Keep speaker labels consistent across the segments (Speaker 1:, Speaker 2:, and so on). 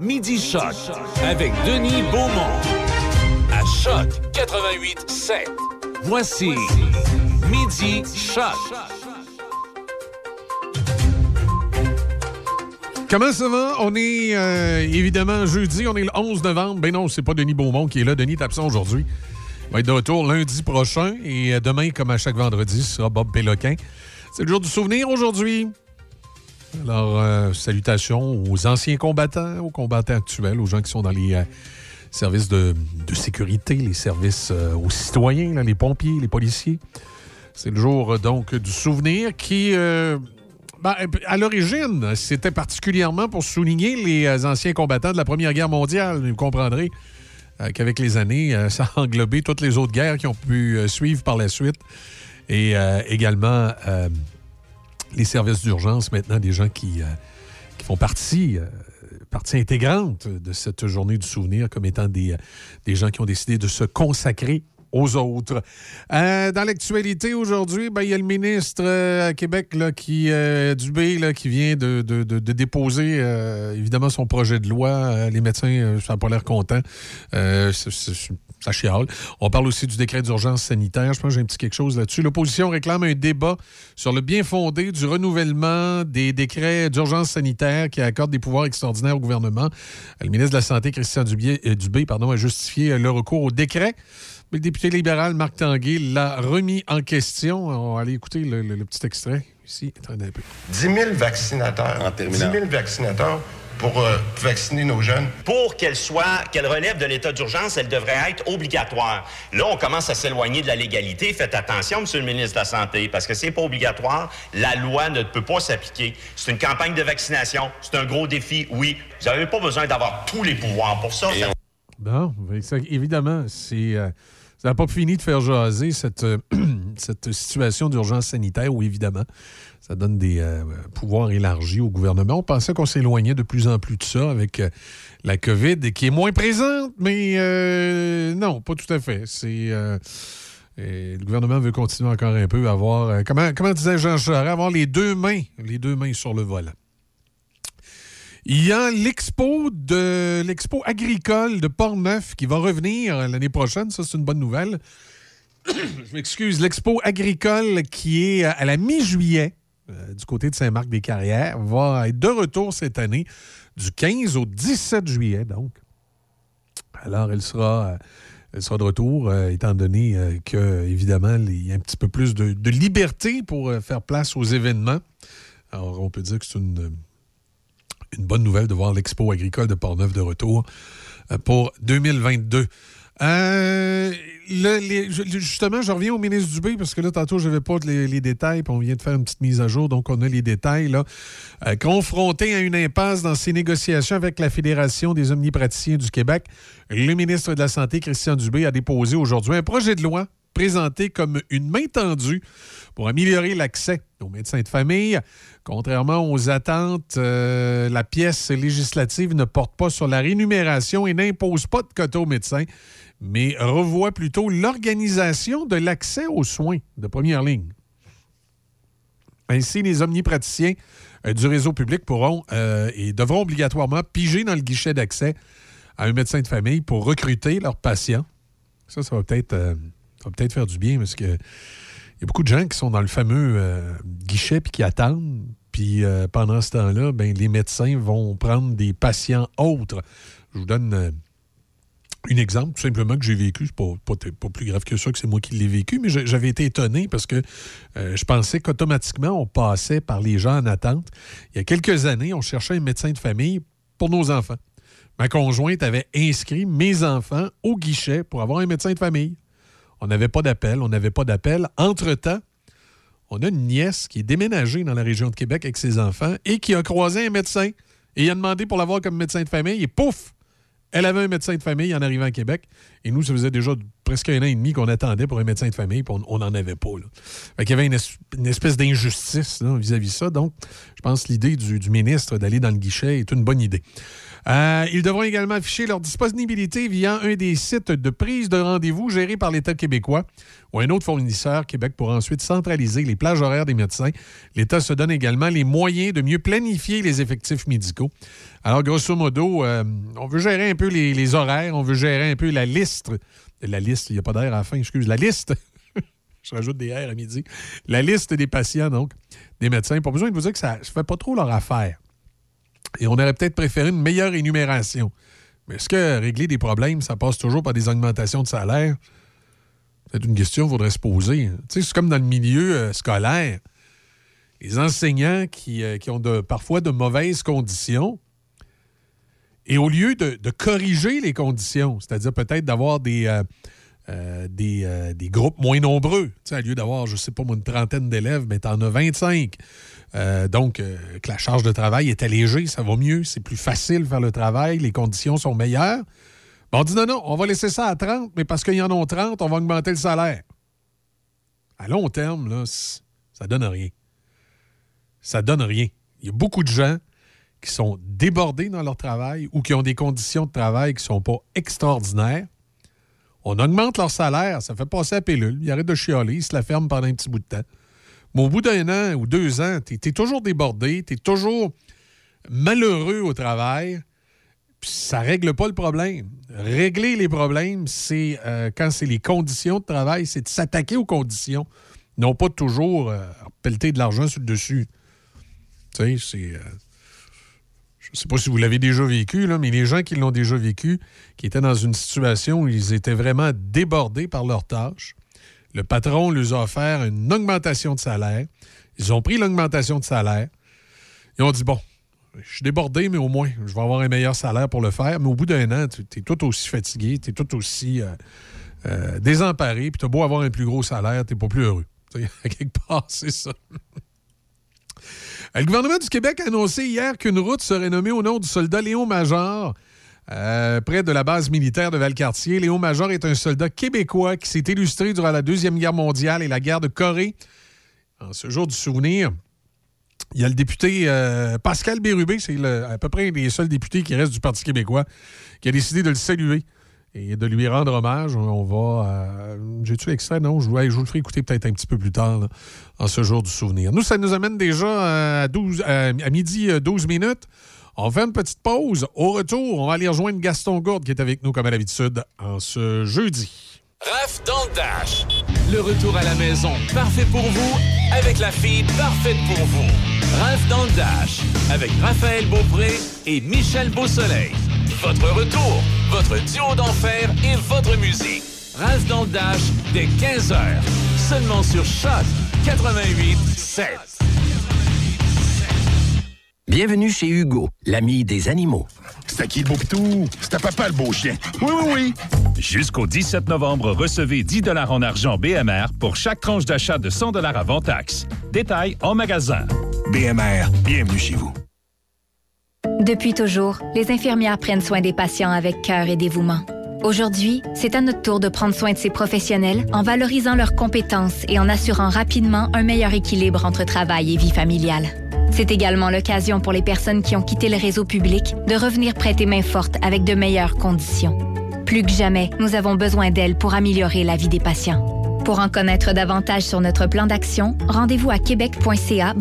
Speaker 1: Midi Choc avec Denis Beaumont. À Choc 88 7. Voici Midi Choc.
Speaker 2: Comment ça va? On est euh, évidemment jeudi, on est le 11 novembre. Ben non, c'est pas Denis Beaumont qui est là. Denis est absent aujourd'hui. Il va être de retour lundi prochain. Et euh, demain, comme à chaque vendredi, ce sera Bob Péloquin. C'est le jour du souvenir aujourd'hui. Alors, euh, salutations aux anciens combattants, aux combattants actuels, aux gens qui sont dans les services de, sécurité, les services aux citoyens, là, les pompiers, les policiers. C'est le jour donc du souvenir qui ben, à l'origine, c'était particulièrement pour souligner les euh, anciens combattants de la Première Guerre mondiale. Vous comprendrez euh, qu'avec les années, euh, ça a englobé toutes les autres guerres qui ont pu suivre par la suite. Et également les services d'urgence, maintenant, des gens qui, qui font partie partie intégrante de cette journée du souvenir comme étant des, des gens qui ont décidé de se consacrer aux autres. Euh, dans l'actualité aujourd'hui, ben, il y a le ministre euh, à Québec là, qui, euh, Dubé là, qui vient de, déposer évidemment son projet de loi. les médecins, ça n'a pas l'air content. Ça chiale. On parle aussi du décret d'urgence sanitaire. Je pense que j'ai un petit quelque chose là-dessus. L'opposition réclame un débat sur le bien fondé du renouvellement des décrets d'urgence sanitaire qui accordent des pouvoirs extraordinaires au gouvernement. Le ministre de la Santé, Christian Dubé, pardon, a justifié le recours au décret le député libéral Marc Tanguay l'a remis en question. On va aller écouter le, petit extrait ici. Attendez un peu.
Speaker 3: 10 000 vaccinateurs. En 10 000 vaccinateurs pour euh, vacciner nos jeunes.
Speaker 4: Pour qu'elle soit, qu'elle relève de l'état d'urgence, elle devrait être obligatoire. Là, on commence à s'éloigner de la légalité. Faites attention, Monsieur le ministre de la Santé, parce que c'est pas obligatoire. La loi ne peut pas s'appliquer. C'est une campagne de vaccination. C'est un gros défi, oui. Vous n'avez pas besoin d'avoir tous les pouvoirs pour ça.
Speaker 2: Bon, évidemment, c'est... Euh, ça n'a pas fini de faire jaser cette, euh, cette situation d'urgence sanitaire où, évidemment, ça donne des euh, pouvoirs élargis au gouvernement. On pensait qu'on s'éloignait de plus en plus de ça avec euh, la COVID, qui est moins présente, mais non, pas tout à fait. C'est. le gouvernement veut continuer encore un peu à avoir, comment, comment disait Jean Charest, avoir les deux mains, les deux mains sur le volant. Il y a l'expo de l'expo agricole de Portneuf qui va revenir l'année prochaine. Ça, c'est une bonne nouvelle. Je m'excuse. L'expo agricole qui est à la mi-juillet euh, du côté de Saint-Marc-des-Carrières va être de retour cette année du 15 au 17 juillet, donc. Alors, elle sera, elle sera de retour, euh, étant donné euh, que, évidemment, il y a un petit peu plus de liberté pour faire place aux événements. Alors, on peut dire que c'est une une bonne nouvelle de voir l'Expo agricole de Portneuf de retour euh, pour 2022. Euh, justement, je reviens au ministre Dubé parce que là, tantôt, je n'avais pas les, détails, puis on vient de faire une petite mise à jour, donc on a les détails. Euh, confronté à une impasse dans ses négociations avec la Fédération des omnipraticiens du Québec, le ministre de la Santé, Christian Dubé, a déposé aujourd'hui un projet de loi présenté comme une main tendue pour améliorer l'accès aux médecins de famille. Contrairement aux attentes, euh, la pièce législative ne porte pas sur la rémunération et n'impose pas de quota aux médecins, mais revoit plutôt l'organisation de l'accès aux soins de première ligne. Ainsi, les omnipraticiens euh, du réseau public pourront euh, et devront obligatoirement piger dans le guichet d'accès à un médecin de famille pour recruter leurs patients. Ça, ça va peut-être peut faire du bien parce que y a beaucoup de gens qui sont dans le fameux euh, guichet puis qui attendent. Puis euh, pendant ce temps-là, ben, les médecins vont prendre des patients autres. Je vous donne euh, un exemple, tout simplement, que j'ai vécu. C'est pas, pas, plus grave que ça, que c'est moi qui l'ai vécu, mais j'avais été étonné parce que je pensais qu'automatiquement, on passait par les gens en attente. Il y a quelques années, on cherchait un médecin de famille pour nos enfants. Ma conjointe avait inscrit mes enfants au guichet pour avoir un médecin de famille. On n'avait pas d'appel, on n'avait pas d'appel. Entre-temps, on a une nièce qui est déménagée dans la région de Québec avec ses enfants et qui a croisé un médecin et il a demandé pour l'avoir comme médecin de famille et pouf! Elle avait un médecin de famille en arrivant à Québec. Et nous, ça faisait déjà presque un an et demi qu'on attendait pour un médecin de famille, puis on n'en avait pas. il y avait une, espèce d'injustice vis-à-vis de ça. Donc, je pense que l'idée du, ministre d'aller dans le guichet est une bonne idée. Euh, ils devront également afficher leur disponibilité via un des sites de prise de rendez-vous gérés par l'État québécois ou un autre fournisseur. Québec pour ensuite centraliser les plages horaires des médecins. L'État se donne également les moyens de mieux planifier les effectifs médicaux. Alors, grosso modo, euh, on veut gérer un peu les, horaires, on veut gérer un peu la liste. La liste, il n'y a pas d'air à la fin, excuse. La liste. Je rajoute des R à midi. La liste des patients, donc, des médecins. Pas besoin de vous dire que ça ne fait pas trop leur affaire. Et on aurait peut-être préféré une meilleure énumération. Mais est-ce que régler des problèmes, ça passe toujours par des augmentations de salaire? C'est une question qu'il faudrait se poser. Tu sais, c'est comme dans le milieu euh, scolaire. Les enseignants qui, euh, ont parfois de mauvaises conditions, et au lieu de, corriger les conditions, c'est-à-dire peut-être d'avoir des, euh, des, groupes moins nombreux, tu sais, au lieu d'avoir, je sais pas, une trentaine d'élèves, mais tu en as 25. Euh, donc, euh, que la charge de travail est allégée, ça va mieux, c'est plus facile de faire le travail, les conditions sont meilleures. on dit non, non, on va laisser ça à 30, mais parce qu'il y en a 30, on va augmenter le salaire. À long terme, là, ça donne rien. Ça donne rien. Il y a beaucoup de gens qui sont débordés dans leur travail ou qui ont des conditions de travail qui ne sont pas extraordinaires. On augmente leur salaire, ça fait passer la pilule, ils arrêtent de chialer, ils se la ferment pendant un petit bout de temps. Mais au bout d'un an ou deux ans, tu es, toujours débordé, tu es toujours malheureux au travail. Puis ça ne règle pas le problème. Régler les problèmes, c'est euh, quand c'est les conditions de travail, c'est de s'attaquer aux conditions, non pas toujours euh, pelleter de l'argent sur le dessus. Tu sais, c'est. Euh, ne sais pas si vous l'avez déjà vécu, mais les gens qui l'ont déjà vécu, qui étaient dans une situation où ils étaient vraiment débordés par leurs tâches, le patron leur a offert une augmentation de salaire. Ils ont pris l'augmentation de salaire. Ils ont dit, bon, je suis débordé, mais au moins, je vais avoir un meilleur salaire pour le faire. Mais au bout d'un an, tu es tout aussi fatigué, tu es tout aussi euh, euh, désemparé, puis tu as beau avoir un plus gros salaire, tu n'es pas plus heureux. à quelque part, c'est ça. Le gouvernement du Québec a annoncé hier qu'une route serait nommée au nom du soldat Léon Major euh, près de la base militaire de Valcartier. Léon Major est un soldat québécois qui s'est illustré durant la Deuxième Guerre mondiale et la guerre de Corée. En ce jour du souvenir, il y a le député euh, Pascal Bérubé, c'est à peu près les seuls députés qui restent du Parti québécois, qui a décidé de le saluer et de lui rendre hommage. On va. Euh, j'ai-tu l'extrait? Non, je, vous le ferai écouter peut-être un petit peu plus tard, en ce jour du souvenir. Nous, ça nous amène déjà à, 12, à midi 12 minutes. On fait une petite pause. Au retour, on va aller rejoindre Gaston Gourde qui est avec nous comme à l'habitude en ce jeudi.
Speaker 1: Raph dans le Dash. Le retour à la maison, parfait pour vous, avec la fille parfaite pour vous. Raph dans le Dash, avec Raphaël Beaupré et Michel Beausoleil. Votre retour, votre duo d'enfer et votre musique. Raph dans le Dash, dès 15h. Seulement sur Choc 88 7.
Speaker 5: Bienvenue chez Hugo, l'ami des animaux.
Speaker 6: C'est qui le beau pitou? C'était papa le beau chien. Oui, oui, oui.
Speaker 7: Jusqu'au 17 novembre, recevez 10 en argent BMR pour chaque tranche d'achat de 100 avant taxe. Détail en magasin.
Speaker 6: BMR, bienvenue chez vous.
Speaker 8: Depuis toujours, les infirmières prennent soin des patients avec cœur et dévouement. Aujourd'hui, c'est à notre tour de prendre soin de ces professionnels en valorisant leurs compétences et en assurant rapidement un meilleur équilibre entre travail et vie familiale. C'est également l'occasion pour les personnes qui ont quitté le réseau public de revenir prêter main forte avec de meilleures conditions. Plus que jamais, nous avons besoin d'elles pour améliorer la vie des patients. Pour en connaître davantage sur notre plan d'action, rendez-vous à québec.ca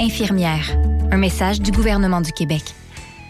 Speaker 8: infirmière. Un message du gouvernement du Québec.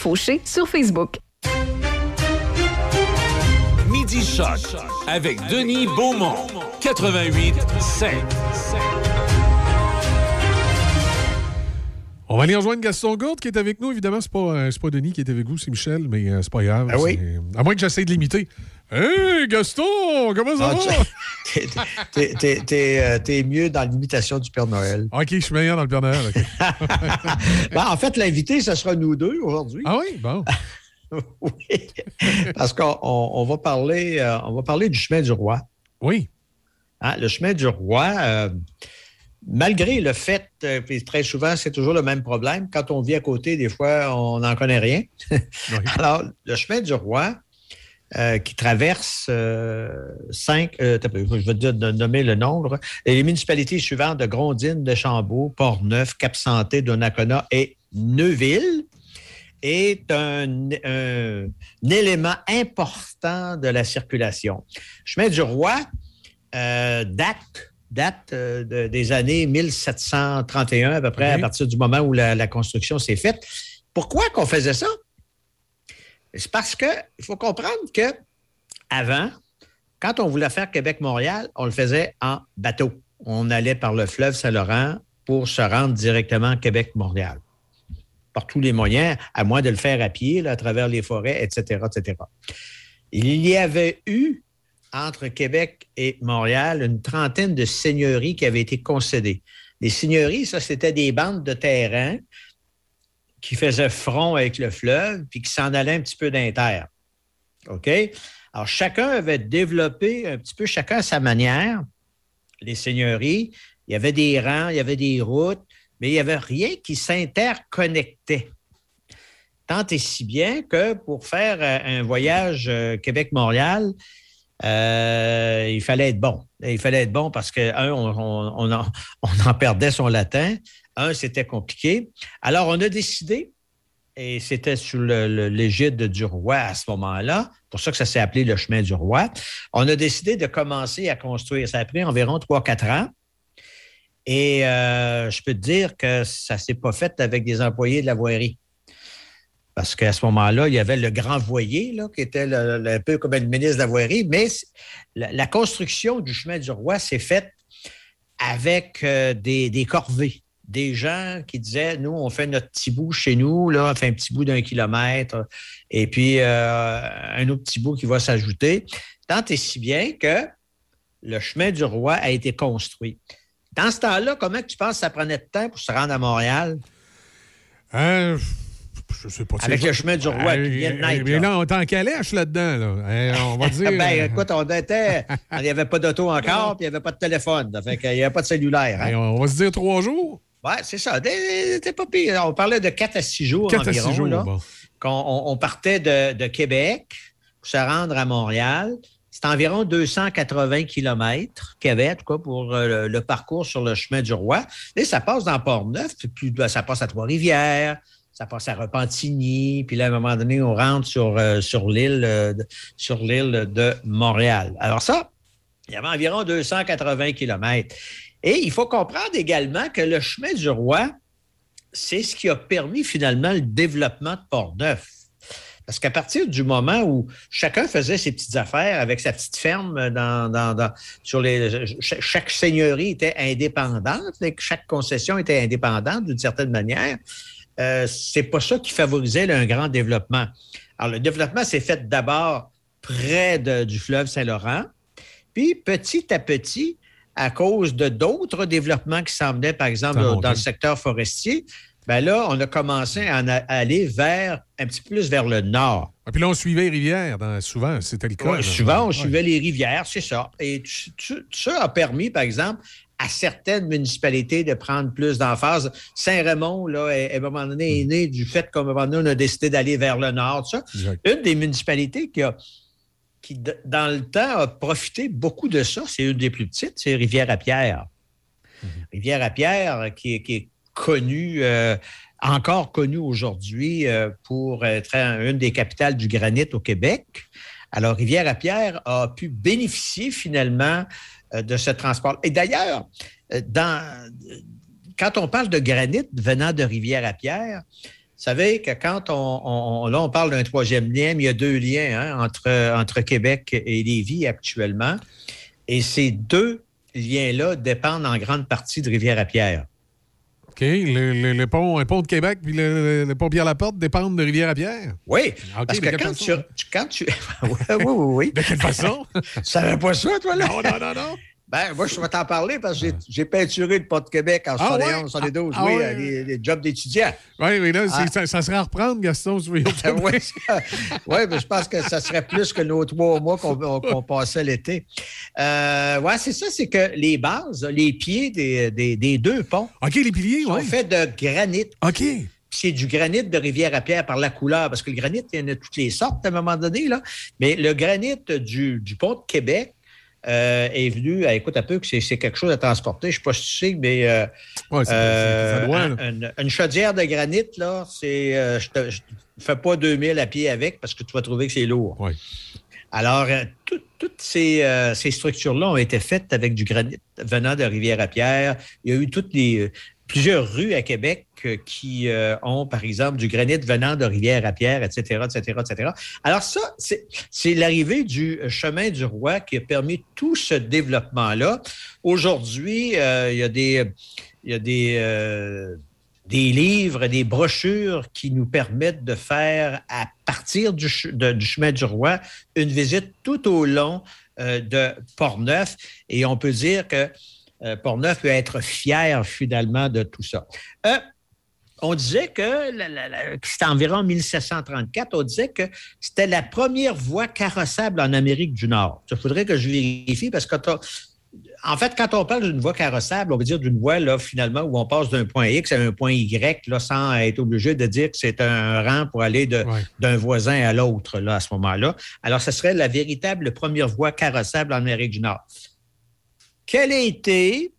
Speaker 9: Fauché sur Facebook.
Speaker 1: Midi Choc avec Denis Beaumont, 88 5.
Speaker 2: On va aller rejoindre Gaston Gourde qui est avec nous. Évidemment, c'est pas, euh, c'est pas Denis qui est avec vous, c'est Michel, mais euh, c'est pas grave.
Speaker 10: Ah oui?
Speaker 2: À moins que j'essaie de l'imiter. Hey, Gaston, comment ça
Speaker 10: Ah,
Speaker 2: va?
Speaker 10: t'es- euh, t'es mieux dans l'imitation du Père Noël.
Speaker 2: OK, je suis meilleur dans le Père Noël.
Speaker 10: Ben, en fait, l'invité, ce sera nous deux aujourd'hui.
Speaker 2: Ah oui? Bon.
Speaker 10: oui. Parce qu'on on- on va, parler, euh, on va parler du chemin du roi.
Speaker 2: Oui.
Speaker 10: Hein, le chemin du roi, euh, malgré le fait, euh, puis très souvent, c'est toujours le même problème. Quand on vit à côté, des fois, on n'en connaît rien. Alors, le chemin du roi, euh, qui traverse euh, cinq, euh, je vais dire de nommer le nombre, et les municipalités suivantes de Grondines, de Chambault, Port-Neuf, Cap-Santé, Donnacona et Neuville, est un, un- un élément important de la circulation. Chemin du roi date, date euh, de- des années 1731 à peu près, à partir du moment où la, la construction s'est faite. Pourquoi qu'on faisait ça? C'est parce que il faut comprendre que avant, quand on voulait faire Québec-Montréal, on le faisait en bateau. On allait par le fleuve Saint-Laurent pour se rendre directement à Québec-Montréal. Par tous les moyens, à moins de le faire à pied, à travers les forêts, etc., etc. Il y avait eu entre Québec et Montréal une trentaine de seigneuries qui avaient été concédées. Les seigneuries, ça, c'était des bandes de terrain qui faisaient front avec le fleuve puis qui s'en allaient un petit peu d'inter. OK? Alors, chacun avait développé un petit peu, chacun à sa manière, les seigneuries. Il y avait des rangs, il y avait des routes, mais il n'y avait rien qui s'interconnectait. Tant et si bien que pour faire euh, un voyage euh, Québec-Montréal, euh, il fallait être bon. Il fallait être bon parce que, un, on en perdait son latin. Un, c'était compliqué. Alors, on a décidé, et c'était sous l'égide du roi à ce moment-là, pour ça que ça s'est appelé le chemin du roi, on a décidé de commencer à construire. Ça a pris environ 3-4 ans. Et euh, je peux te dire que ça ne s'est pas fait avec des employés de la voirie. Parce qu'à ce moment-là, il y avait le grand voyer, là, qui était un peu comme le ministre de la voirie, mais la, construction du chemin du roi s'est faite avec euh, des corvées. Des gens qui disaient, nous, on fait notre petit bout chez nous, là, on fait un petit bout d'un kilomètre, et puis euh, un autre petit bout qui va s'ajouter. Tant et si bien que le chemin du roi a été construit. Dans ce temps-là, comment tu penses que ça prenait de temps pour se rendre à Montréal?
Speaker 2: Hein, je sais pas.
Speaker 10: Avec le chemin du roi qui vient de naître,
Speaker 2: Mais
Speaker 10: là.
Speaker 2: là, on est en calèche là-dedans. Là. Eh, on va dire.
Speaker 10: ben, écoute, on était. Il n'y avait pas d'auto encore, puis il n'y avait pas de téléphone. Fait qu'il n'y avait pas de cellulaire. hein.
Speaker 2: Eh, on va se dire trois jours.
Speaker 10: Oui, c'est ça. C'était pas pire. On parlait de 4 à 6 jours
Speaker 2: Quatre à
Speaker 10: environ.
Speaker 2: six jours,
Speaker 10: là.
Speaker 2: bon.
Speaker 10: Qu'on- on, on partait de, de Québec pour se rendre à Montréal. C'est environ 280 kilomètres qu'il y avait, en tout cas, pour euh, le, le parcours sur le chemin du roi. Et ça passe dans Port-Neuf, puis ça passe à Trois-Rivières, ça passe à Repentigny, puis là, à un moment donné, on rentre sur, euh, sur l'île euh, de- sur l'île de Montréal. Alors ça, il y avait environ 280 kilomètres. Et il faut comprendre également que le chemin du roi, c'est ce qui a permis finalement le développement de Port-Neuf. Parce qu'à partir du moment où chacun faisait ses petites affaires avec sa petite ferme dans, sur les. Chaque, seigneurie était indépendante, chaque concession était indépendante d'une certaine manière. Euh, c'est pas ça qui favorisait un grand développement. Alors, le développement s'est fait d'abord près du fleuve Saint-Laurent, puis petit à petit, à cause de d'autres développements qui s'en venaient, par exemple, dans, le secteur forestier, ben là, on a commencé à aller vers un petit peu plus vers le nord.
Speaker 2: Et puis là, on suivait les rivières. dans- souvent, c'était le cas.
Speaker 10: Ouais, souvent, on
Speaker 2: Ouais.
Speaker 10: suivait les rivières, c'est ça. Et ça a permis, par exemple, à certaines municipalités de prendre plus d'emphase. Saint-Raymond, là, à un moment donné, est né du fait qu'à un moment donné, on a décidé d'aller vers le nord. tout ça.
Speaker 2: Exact.
Speaker 10: Une des municipalités qui a qui, dans le temps, a profité beaucoup de ça, c'est une des plus petites, c'est Rivière-à-Pierre. Rivière-à-Pierre, qui, est- qui est connue, euh, encore connue aujourd'hui euh, pour être un- une des capitales du granit au Québec. Alors, Rivière-à-Pierre a pu bénéficier finalement euh, de ce transport. Et d'ailleurs, dans, quand on parle de granit venant de Rivière-à-Pierre, savez que quand on, là, on parle d'un troisième lien, mais il y a deux liens hein, entre, entre Québec et Lévis actuellement. Et ces deux liens-là dépendent en grande partie de Rivière-à-Pierre.
Speaker 2: OK. Le, pont, pont, de Québec puis le, pont Pierre-Laporte dépendent de Rivière-à-Pierre?
Speaker 10: Oui. parce que quand tu, quand tu, oui, oui, oui.
Speaker 2: De quelle façon?
Speaker 10: tu savais pas ça, toi, là?
Speaker 2: Non, non, non, non.
Speaker 10: Ben, moi, je vais t'en parler parce que j'ai peinturé le port de Québec en 71, ah, 72, ah, oui, ah, les, les, jobs d'étudiants.
Speaker 2: Oui, mais là, ça, ça, serait à reprendre, Gaston. oui,
Speaker 10: ouais, mais je pense que ça serait plus que nos trois mois qu'on passait l'été. Euh, oui, c'est ça, c'est que les bases, les pieds des, des, des deux ponts
Speaker 2: OK, les piliers,
Speaker 10: sont faits de granit.
Speaker 2: OK
Speaker 10: c'est du granit de Rivière-à-Pierre par la couleur, parce que le granit, il y en a toutes les sortes à un moment donné, là. Mais le granit du, du pont de Québec, euh, est venu, à, écoute un peu, que c'est quelque chose à transporter. Je ne sais pas si tu sais, mais euh, euh, une, chaudière de granit, là, c'est. je ne fais pas 2000 à pied avec parce que tu vas trouver que c'est lourd. Alors, toutes ces, ces structures-là ont été faites avec du granit venant de Rivière-à-Pierre. Il y a eu toutes les, plusieurs rues à Québec euh, qui euh, ont, par exemple, du granit venant de Rivière-à-Pierre, etc., etc., etc. Alors ça, c'est l'arrivée du chemin du roi qui a permis tout ce développement-là. Aujourd'hui, euh, il y a des... Il y a des des livres, des brochures qui nous permettent de faire, à partir du, chemin du roi, une visite tout au long de Port-Neuf. Et on peut dire que euh, Portneuf peut être fier finalement de tout ça. Euh, on disait que c'était environ 1734, on disait que c'était la première voie carrossable en Amérique du Nord. Il faudrait que je vérifie parce que en fait, quand on parle d'une voie carrossable, on veut dire d'une voie là, finalement où on passe d'un point X à un point Y là, sans être obligé de dire que c'est un rang pour aller d'un voisin à l'autre là, à ce moment-là. Alors, ce serait la véritable première voie carrossable en Amérique du Nord. Quel a été,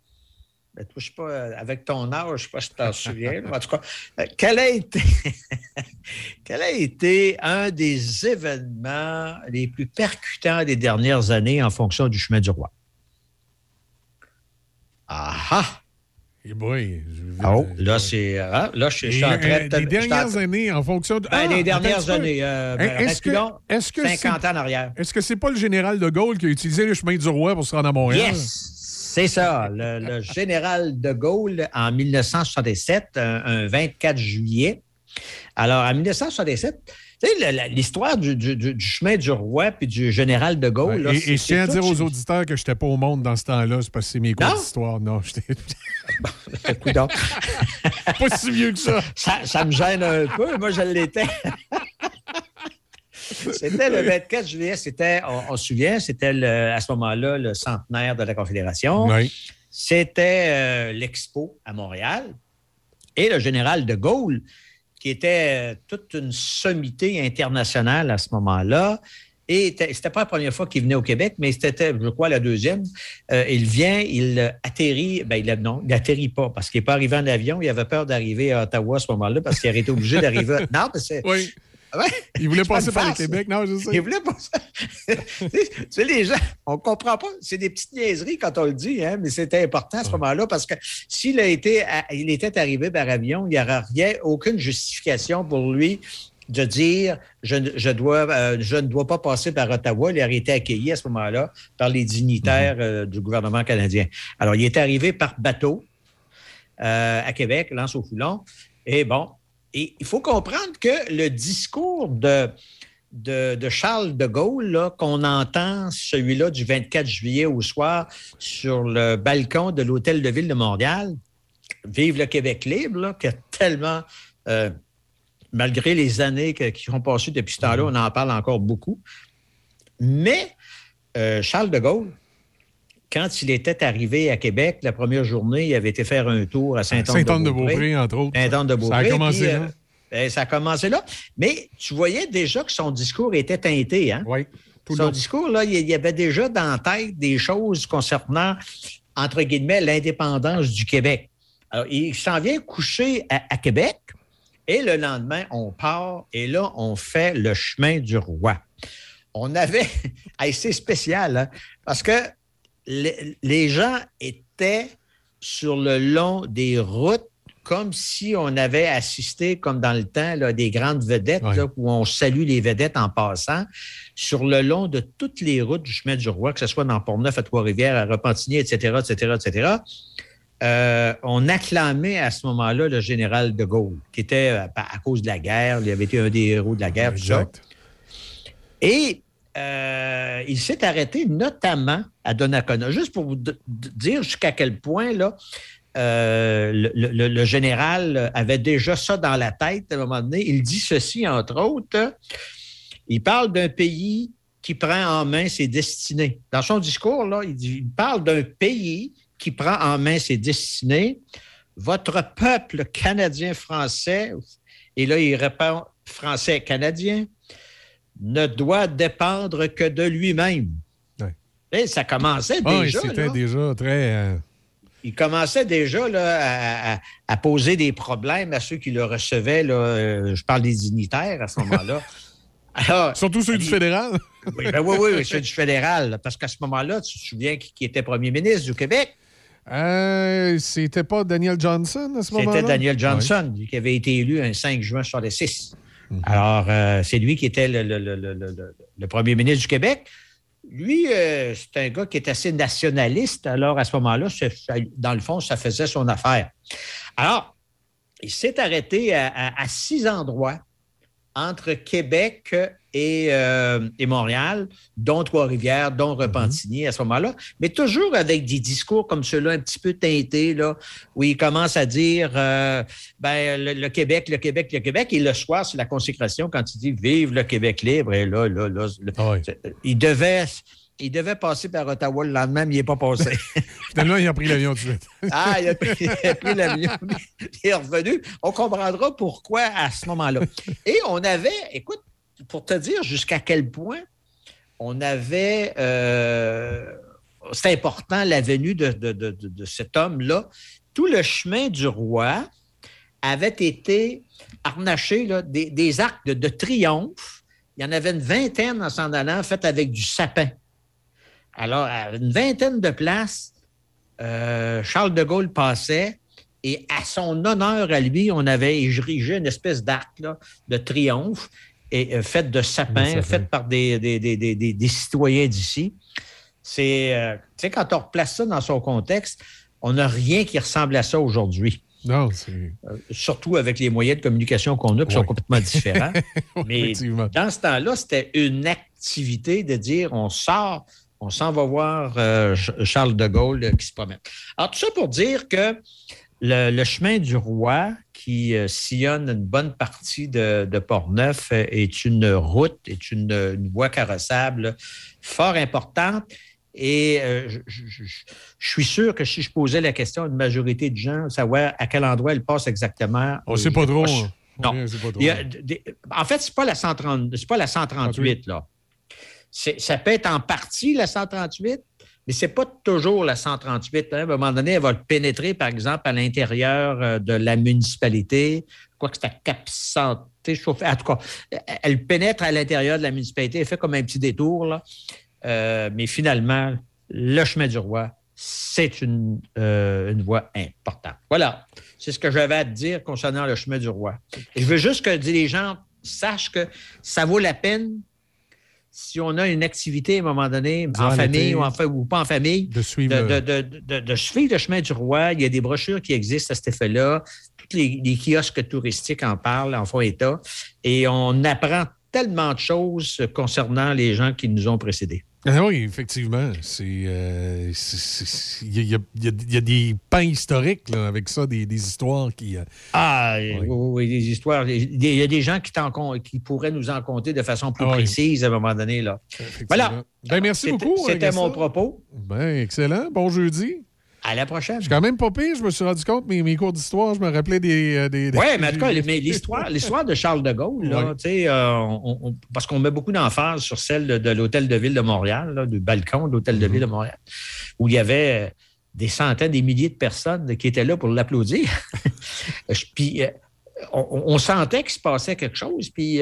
Speaker 10: ben, je sais pas, avec ton âge, je ne sais pas si tu t'en souviens, en tout cas, euh, quel a été, quel a été un des événements les plus percutants des dernières années en fonction du chemin du roi? Ah ah!
Speaker 2: Et boy,
Speaker 10: oh, là, c'est. Hein, là, je, suis en train
Speaker 2: de. Les dernières années, en fonction de.
Speaker 10: Ben, les ah, dernières années. Euh, ben, est-ce que, est que 50 ans en arrière.
Speaker 2: Est-ce que c'est pas le général de Gaulle qui a utilisé le chemin du roi pour se rendre à Montréal?
Speaker 10: Yes! C'est ça. Le, général de Gaulle, en 1967, un, 24 juillet. Alors, en 1967, tu sais, l'histoire du, chemin du roi puis du général de Gaulle.
Speaker 2: et, je tiens à dire aux auditeurs que je n'étais pas au monde dans ce temps-là. C'est parce que c'est mes cours d'histoire. Non, j'étais. pas si vieux que ça.
Speaker 10: ça. Ça me gêne un peu. Moi, je l'étais. C'était le 24 juillet, c'était, on, se souvient, c'était à ce moment-là le centenaire de la Confédération. C'était euh, l'expo à Montréal. Et le général de Gaulle, qui était euh, toute une sommité internationale à ce moment-là, et c'était pas la première fois qu'il venait au Québec, mais c'était, je crois, la deuxième. Euh, il vient, il atterrit, ben il, non, il n'atterrit pas parce qu'il n'est pas arrivé en avion. Il avait peur d'arriver à Ottawa à ce moment-là parce qu'il aurait été obligé d'arriver. non, mais c'est.
Speaker 2: Oui. Il voulait passer par le Québec, non, je sais.
Speaker 10: Il voulait passer. tu sais, les gens, on ne comprend pas. C'est des petites niaiseries quand on le dit, hein, mais c'était important à ce moment-là parce que s'il était, il était arrivé par avion, il n'y aurait rien, aucune justification pour lui de dire je, dois, euh, je ne dois pas passer par Ottawa. Il aurait été accueilli à ce moment-là par les dignitaires mm-hmm. euh, du gouvernement canadien. Alors, il est arrivé par bateau euh, à Québec, lance au foulon. Et bon, et il faut comprendre que le discours de, de, Charles de Gaulle, qu'on entend, celui-là du 24 juillet au soir, sur le balcon de l'Hôtel de Ville de Montréal, Vive le Québec libre, qui a tellement, euh, malgré les années qui ont passé depuis ce temps-là, on en parle encore beaucoup. Mais euh, Charles de Gaulle, quand il était arrivé à Québec, la première journée, il avait été faire un tour à Saint-Anne-de-Beaupré.
Speaker 2: entre autres.
Speaker 10: Saint-Anne-de-Beaupré.
Speaker 2: Ça a commencé là. Euh,
Speaker 10: ben, ça a commencé là. Mais tu voyais déjà que son discours était teinté. Hein?
Speaker 2: Oui.
Speaker 10: son discours, là, il y avait déjà dans la tête des choses concernant, entre guillemets, l'indépendance du Québec. Alors, il s'en vient coucher à, Québec et le lendemain, on part et là, on fait le chemin du roi. On avait, assez spécial, hein, parce que les, gens étaient sur le long des routes comme si on avait assisté, comme dans le temps, là, des grandes vedettes, là, où on salue les vedettes en passant, sur le long de toutes les routes du chemin du roi, que ce soit dans Port-Neuf, à Trois-Rivières, à Repentigny, etc., etc., etc., euh, on acclamait à ce moment-là le général de Gaulle, qui était, euh, à cause de la guerre, il avait été un des héros de la guerre, tout ça. Et euh, il s'est arrêté notamment à Donnacona. Juste pour vous dire jusqu'à quel point là, le, le, général avait déjà ça dans la tête à un moment donné. Il dit ceci, entre autres. Il parle d'un pays qui prend en main ses destinées. Dans son discours, là, il, dit, il parle d'un pays qui prend en main ses destinées. Votre peuple canadien-français, et là, il répond français-canadien, ne doit dépendre que de lui-même. Et ça commençait ah déjà.
Speaker 2: C'était déjà très. Euh,
Speaker 10: il commençait déjà là, à, poser des problèmes à ceux qui le recevaient. Là, euh, je parle des dignitaires à ce moment-là.
Speaker 2: Surtout ceux du fédéral.
Speaker 10: oui, ben oui, oui, ceux du fédéral. Parce qu'à ce moment-là, tu te souviens qui était premier ministre du Québec?
Speaker 2: Euh, c'était pas Daniel Johnson à ce moment-là?
Speaker 10: C'était Daniel Johnson, qui avait été élu un 5 juin sur les 6. Alors, euh, c'est lui qui était le, premier ministre du Québec. Lui, euh, c'est un gars qui est assez nationaliste. Alors, à ce moment-là, dans le fond, ça faisait son affaire. Alors, il s'est arrêté à, six endroits entre Québec euh, et, Montréal, dont Trois-Rivières, dont mhm. Repentigny à ce moment-là, mais toujours avec des discours comme ceux-là un petit peu teintés, là, où il commence à dire euh, ben, le, Québec, le Québec, le Québec, et le soir, c'est la consécration quand il dit Vive le Québec libre, et là, là, là, ah il devait il devait passer par Ottawa le lendemain, mais il n'est pas passé.
Speaker 2: Finalement, il a pris l'avion tout de suite.
Speaker 10: ah, il a pris, pris l'avion, il est revenu. On comprendra pourquoi à ce moment-là. Et on avait, écoute, pour te dire jusqu'à quel point on avait. Euh, c'est important la venue de, cet homme-là. Tout le chemin du roi avait été harnaché des, arcs de, triomphe. Il y en avait une vingtaine en s'en allant, fait avec du sapin. Alors, à une vingtaine de places, euh, Charles de Gaulle passait et à son honneur à lui, on avait érigé une espèce d'arc de triomphe et euh, faite de sapins, faite par des, des, citoyens d'ici. C'est, euh, tu sais, quand on replace ça dans son contexte, on n'a rien qui ressemble à ça aujourd'hui.
Speaker 2: Non, c'est.
Speaker 10: Euh, surtout avec les moyens de communication qu'on a, qui sont complètement différents. Mais dans ce temps-là, c'était une activité de dire on sort, on s'en va voir Charles de Gaulle qui se promène. Alors, tout ça pour dire que le, chemin du roi qui euh, sillonne une bonne partie de, de Port-Neuf euh, est une route, est une, voie carrossable fort importante. Et euh, je, suis sûr que si je posais la question à une majorité de gens, savoir à quel endroit elle passe exactement.
Speaker 2: On ne sait pas trop.
Speaker 10: Non. en fait, ce n'est pas, la pas la 138, là. Ça peut être en partie la 138, mais ce n'est pas toujours la 138. Hein. À un moment donné, elle va pénétrer, par exemple, à l'intérieur euh, de la municipalité. Je crois que c'est à Cap Santé. En tout cas, elle pénètre à l'intérieur de la municipalité. Elle fait comme un petit détour. Là. Euh, mais finalement, le chemin du roi, c'est une, euh, une voie importante. Voilà. C'est ce que j'avais à te dire concernant le chemin du roi. Je veux juste que les gens sachent que ça vaut la peine si on a une activité à un moment donné, en famille ou, en, ou, pas en famille,
Speaker 2: de suivre,
Speaker 10: de, suivre le chemin du roi. Il y a des brochures qui existent à cet effet-là. Tous les, kiosques touristiques en parlent, en font état. Et on apprend tellement de choses concernant les gens qui nous ont précédés.
Speaker 2: Ah oui, effectivement. Il y, a des pans historiques avec ça, des, histoires qui. Euh,
Speaker 10: ah, oui. des histoires. Il y a des gens qui, qui pourraient nous en compter de façon plus ah précise à un moment donné. Là. Voilà.
Speaker 2: Ben, merci beaucoup.
Speaker 10: C'était mon propos.
Speaker 2: Ben, excellent. Bon jeudi.
Speaker 10: À la prochaine. Je
Speaker 2: suis quand même pas pire. Je me suis rendu compte, mes, mes cours d'histoire, je me rappelais des. Euh, des,
Speaker 10: Oui, mais en tout cas, l'histoire, l'histoire de Charles de Gaulle, là, euh, parce qu'on met beaucoup d'emphase sur celle de, l'Hôtel de Ville de Montréal, du balcon de l'Hôtel de mm-hmm. Ville de Montréal, où il y avait euh, des centaines, des milliers de personnes qui étaient là pour l'applaudir. puis on, sentait qu'il se passait quelque chose. Puis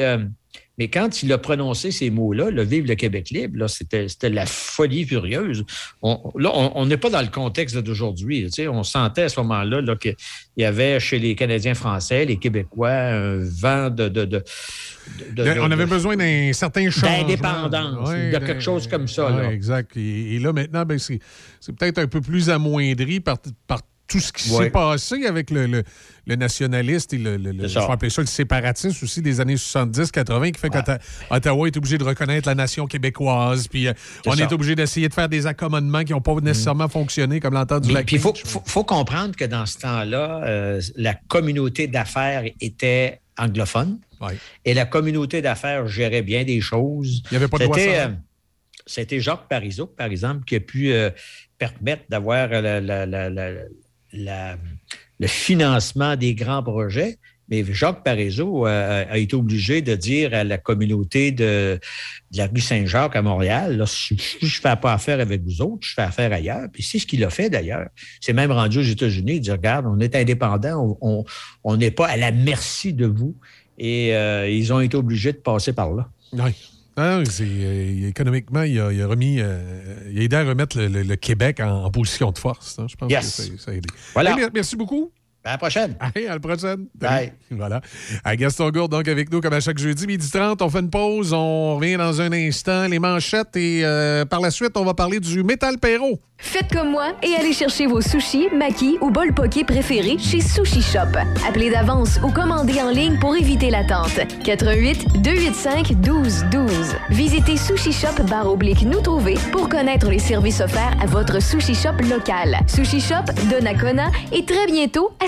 Speaker 10: Mais quand il a prononcé ces mots-là, le Vive le Québec libre, c'était, c'était la folie furieuse. On, là, on n'est pas dans le contexte d'aujourd'hui. Tu sais, on sentait à ce moment-là là, qu'il y avait chez les Canadiens français, les Québécois, un vent de. de, de,
Speaker 2: de on avait besoin d'un certain changement.
Speaker 10: D'indépendance, de quelque chose comme ça.
Speaker 2: là. exact. Et, et, là, maintenant, ben, c'est, c'est peut-être un peu plus amoindri par, par tout ce qui s'est passé avec le, le, le, nationaliste et le, le je vais appeler ça le séparatiste aussi des années 70-80 qui fait qu'Ottawa est obligé de reconnaître la nation québécoise. Puis euh, on est obligé d'essayer de faire des accommodements qui n'ont pas nécessairement mm. fonctionné comme l'entend du lac.
Speaker 10: Puis il faut, faut, faut, comprendre que dans ce temps-là, euh, la communauté d'affaires était anglophone et la communauté d'affaires gérait bien des choses.
Speaker 2: Il n'y avait pas de loi
Speaker 10: euh, C'était Jacques Parizeau, par exemple, qui a pu euh, permettre d'avoir la, la, la, le financement des grands projets. Mais Jacques Parizeau a, été obligé de dire à la communauté de, la rue Saint-Jacques à Montréal, je ne fais pas affaire avec vous autres, je fais affaire ailleurs. Puis c'est ce qu'il a fait d'ailleurs. C'est même rendu aux États-Unis, il dit, regarde, on est indépendant, on n'est pas à la merci de vous. Et euh, ils ont été obligés de passer par là.
Speaker 2: Oui. Non, euh, économiquement, il a, remis, euh, il a aidé à remettre le, Québec en, position de force. Hein. Je pense que ça, a aidé.
Speaker 10: Voilà.
Speaker 2: merci beaucoup.
Speaker 10: À la prochaine.
Speaker 2: Allez, à la prochaine.
Speaker 10: Bye.
Speaker 2: Voilà. À Gaston Gourde, donc, avec nous, comme à chaque jeudi, midi 30. On fait une pause. On revient dans un instant. Les manchettes. Et euh, par la suite, on va parler du métal Perro.
Speaker 9: Faites comme moi et allez chercher vos sushis, makis ou bol poké préférés chez Sushi Shop. Appelez d'avance ou commandez en ligne pour éviter l'attente. 88 285 12 12. Visitez Sushi Shop barre oblique nous trouver pour connaître les services offerts à votre Sushi Shop local. Sushi Shop de Nakona et très bientôt à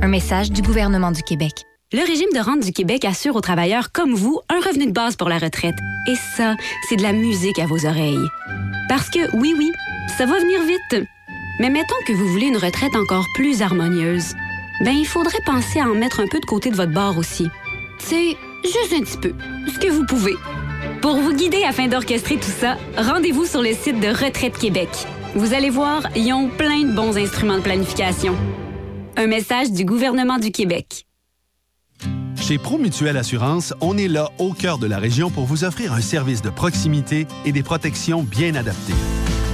Speaker 8: Un message du gouvernement du Québec.
Speaker 11: Le régime de rente du Québec assure aux travailleurs comme vous un revenu de base pour la retraite. Et ça, c'est de la musique à vos oreilles. Parce que, oui, oui, ça va venir vite. Mais mettons que vous voulez une retraite encore plus harmonieuse. Ben, il faudrait penser à en mettre un peu de côté de votre bord aussi. C'est juste un petit peu, ce que vous pouvez. Pour vous guider afin d'orchestrer tout ça, rendez-vous sur le site de Retraite Québec. Vous allez voir, ils ont plein de bons instruments de planification. Un message du gouvernement du Québec.
Speaker 12: Chez Promutuelle Assurance, on est là au cœur de la région pour vous offrir un service de proximité et des protections bien adaptées.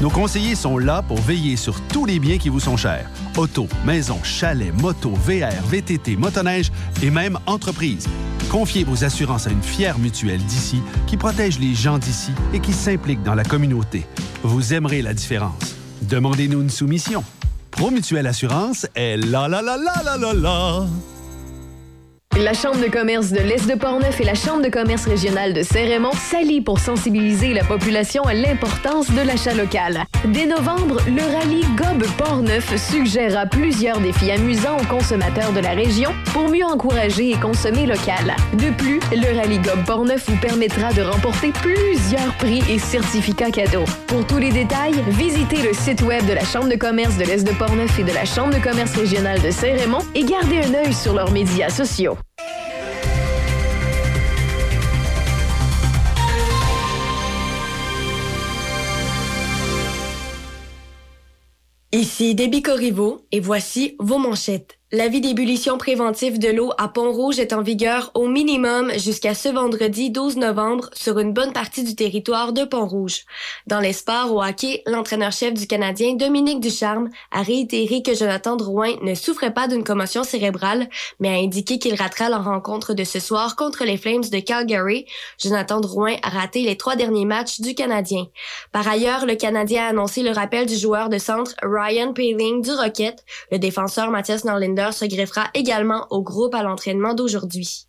Speaker 12: Nos conseillers sont là pour veiller sur tous les biens qui vous sont chers. Auto, maison, chalet, moto, VR, VTT, motoneige et même entreprise. Confiez vos assurances à une fière mutuelle d'ici qui protège les gens d'ici et qui s'implique dans la communauté. Vous aimerez la différence. Demandez-nous une soumission. Promutuelle Assurance est la la la la la la la.
Speaker 9: La Chambre de commerce de l'Est de Portneuf et la Chambre de commerce régionale de Saint-Raymond s'allient pour sensibiliser la population à l'importance de l'achat local. Dès novembre, le rallye Gob Portneuf suggérera plusieurs défis amusants aux consommateurs de la région pour mieux encourager et consommer local. De plus, le rallye Gob Portneuf vous permettra de remporter plusieurs prix et certificats cadeaux. Pour tous les détails, visitez le site web de la Chambre de commerce de l'Est de Portneuf et de la Chambre de commerce régionale de Saint-Raymond et gardez un œil sur leurs médias sociaux.
Speaker 13: Ici Déby Corriveau et voici vos manchettes. L'avis d'ébullition préventive de l'eau à Pont-Rouge est en vigueur au minimum jusqu'à ce vendredi 12 novembre sur une bonne partie du territoire de Pont-Rouge. Dans les sports au hockey, l'entraîneur-chef du Canadien Dominique Ducharme a réitéré que Jonathan Drouin ne souffrait pas d'une commotion cérébrale, mais a indiqué qu'il ratera la rencontre de ce soir contre les Flames de Calgary. Jonathan Drouin a raté les trois derniers matchs du Canadien. Par ailleurs, le Canadien a annoncé le rappel du joueur de centre Ryan Paling du Rocket. Le défenseur Mathias Norlinder se greffera également au groupe à l'entraînement d'aujourd'hui.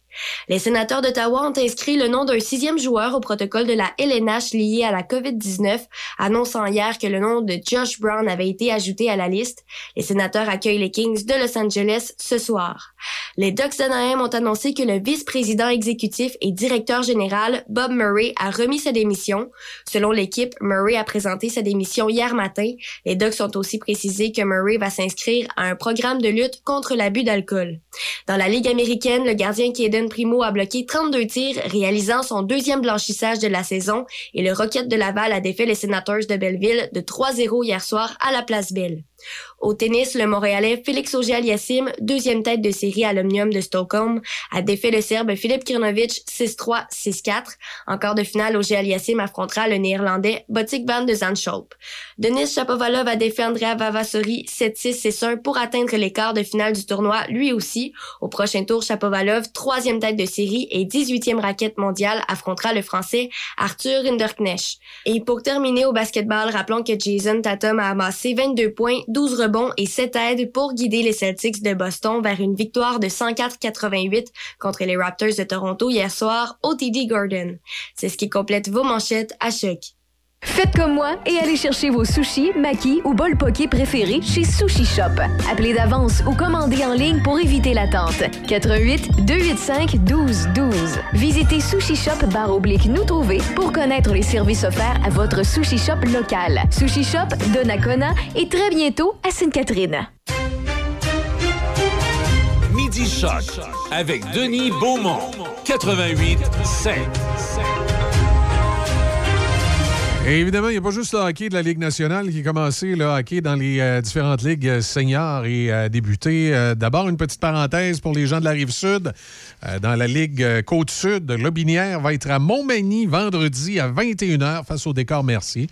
Speaker 13: Les sénateurs d'Ottawa ont inscrit le nom d'un sixième joueur au protocole de la LNH lié à la COVID-19, annonçant hier que le nom de Josh Brown avait été ajouté à la liste. Les sénateurs accueillent les Kings de Los Angeles ce soir. Les Ducks d'Anaheim ont annoncé que le vice-président exécutif et directeur général Bob Murray a remis sa démission. Selon l'équipe, Murray a présenté sa démission hier matin. Les Ducks ont aussi précisé que Murray va s'inscrire à un programme de lutte contre l'abus d'alcool. Dans la Ligue américaine, le gardien Kaden Primo a bloqué 32 tirs, réalisant son deuxième blanchissage de la saison et le Rocket de Laval a défait les Senators de Belleville de 3-0 hier soir à la Place Belle. Au tennis, le Montréalais Félix Auger-Aliassime, deuxième tête de série à l'Omnium de Stockholm, a défait le Serbe Filip Kirnovic 6-3, 6-4. En quart de finale, Auger-Aliassime affrontera le Néerlandais Botik van de Zandschulp. Denis Shapovalov a défait Andrea Vavasori 7-6, 6-1 pour atteindre les quarts de finale du tournoi lui aussi. Au prochain tour, Shapovalov, troisième tête de série et 18e raquette mondiale, affrontera le Français Arthur Rinderknecht. Et pour terminer au basketball, rappelons que Jason Tatum a amassé 22 points, 12 rebonds et 7 aides pour guider les Celtics de Boston vers une victoire de 104-88 contre les Raptors de Toronto hier soir au TD Garden. C'est ce qui complète vos manchettes à choc.
Speaker 9: Faites comme moi et allez chercher vos sushis, makis ou bol poké préférés chez Sushi Shop. Appelez d'avance ou commandez en ligne pour éviter l'attente. 88 285 12 12. Visitez Sushi Shop barre oblique nous trouver pour connaître les services offerts à votre Sushi Shop local. Sushi Shop de Nakona et très bientôt à Sainte-Catherine.
Speaker 1: Midi Choc avec Denis Beaumont. 88 5.
Speaker 2: Évidemment, il n'y a pas juste le hockey de la Ligue nationale qui a commencé, le hockey dans les euh, différentes ligues euh, seniors et a débuté. Euh, D'abord, une petite parenthèse pour les gens de la Rive-Sud. Euh, dans la Ligue Côte-Sud, Lobinière va être à Montmagny vendredi à 21h face au décor Mercier.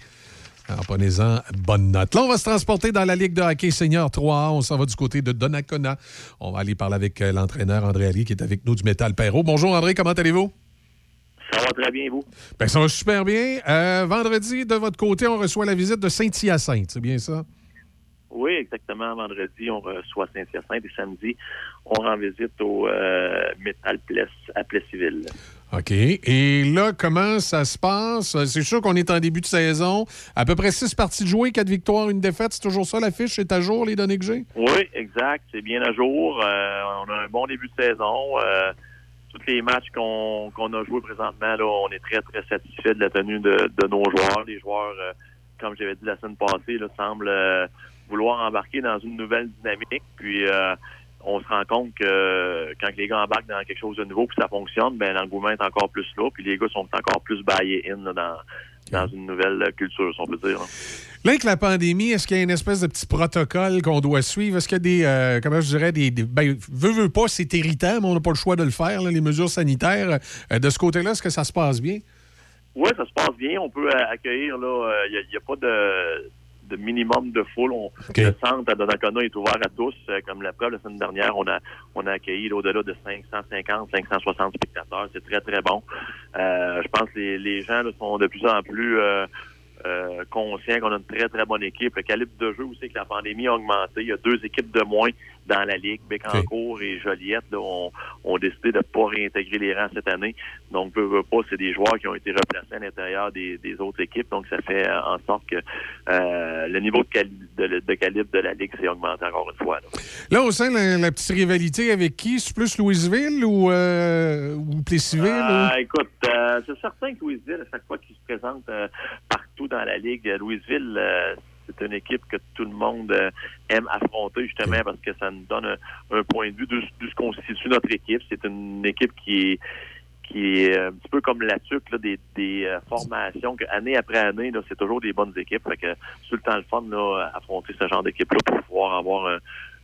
Speaker 2: Alors, prenez-en bonne note. Là, on va se transporter dans la Ligue de hockey senior 3A. On s'en va du côté de Donnacona. On va aller parler avec l'entraîneur André Ali qui est avec nous du Métal Perrault. Bonjour André, comment allez-vous?
Speaker 14: Ça va très bien, vous?
Speaker 2: Ben, ça va super bien. Euh, vendredi, de votre côté, on reçoit la visite de Saint-Hyacinthe, c'est bien ça?
Speaker 14: Oui, exactement. Vendredi, on reçoit Saint-Hyacinthe et samedi, on rend visite au euh, Metal Place à Plessisville.
Speaker 2: OK. Et là, comment ça se passe? C'est sûr qu'on est en début de saison. À peu près six parties de jouer, quatre victoires, une défaite. C'est toujours ça l'affiche? C'est à jour, les données que j'ai?
Speaker 14: Oui, exact. C'est bien à jour. Euh, on a un bon début de saison. Euh, tous les matchs qu'on qu'on a joués présentement, là, on est très, très satisfait de la tenue de, de nos joueurs. Les joueurs, euh, comme j'avais dit la semaine passée, là, semblent euh, vouloir embarquer dans une nouvelle dynamique. Puis euh, on se rend compte que quand les gars embarquent dans quelque chose de nouveau puis ça fonctionne, ben l'engouement est encore plus là. Puis les gars sont encore plus baillés in là, dans, dans une nouvelle culture, si on peut dire. là.
Speaker 2: Là, avec la pandémie, est-ce qu'il y a une espèce de petit protocole qu'on doit suivre? Est-ce qu'il y a des, euh, comment je dirais, des, des- ben, veut, veut pas, c'est irritant, mais on n'a pas le choix de le faire, là, les mesures sanitaires. Euh, de ce côté-là, est-ce que ça se passe bien?
Speaker 14: Oui, ça se passe bien. On peut euh, accueillir, là, il n'y a, pas de, de minimum de foule. On- Le centre à Donnacona est ouvert à tous. Euh, comme la preuve, la semaine dernière, on a, on a accueilli là, au-delà de 550, 560 spectateurs. C'est très, très bon. Euh, je pense que les, les gens là, sont de plus en plus euh, euh, conscients qu'on a une très, très bonne équipe. Le calibre de jeu aussi que la pandémie a augmenté. Il y a deux équipes de moins dans la Ligue. Bécancourt et Joliette là, ont, ont décidé de ne pas réintégrer les rangs cette année. Donc, peu, peu pas, c'est des joueurs qui ont été replacés à l'intérieur des, des autres équipes. Donc, ça fait euh, en sorte que euh, le niveau de, cali- de, de calibre de la Ligue s'est augmenté encore une fois. là.
Speaker 2: Là, au sein de la, la petite rivalité avec qui? C'est plus Louisville ou, euh, ou Plessisville?
Speaker 14: Euh,
Speaker 2: ou-
Speaker 14: écoute, c'est certain que Louisville, à chaque fois qu'il se présente partout dans la Ligue, Louisville, c'est une équipe que tout le monde euh, aime affronter justement parce que ça nous donne un, un point de vue de, de ce qu'on constitue notre équipe. C'est une équipe qui est qui est un petit peu comme la TUC, là, des, des euh, formations que année après année, là, c'est toujours des bonnes équipes. Fait que c'est tout le temps le fun là, affronter ce genre d'équipe-là pour pouvoir avoir un,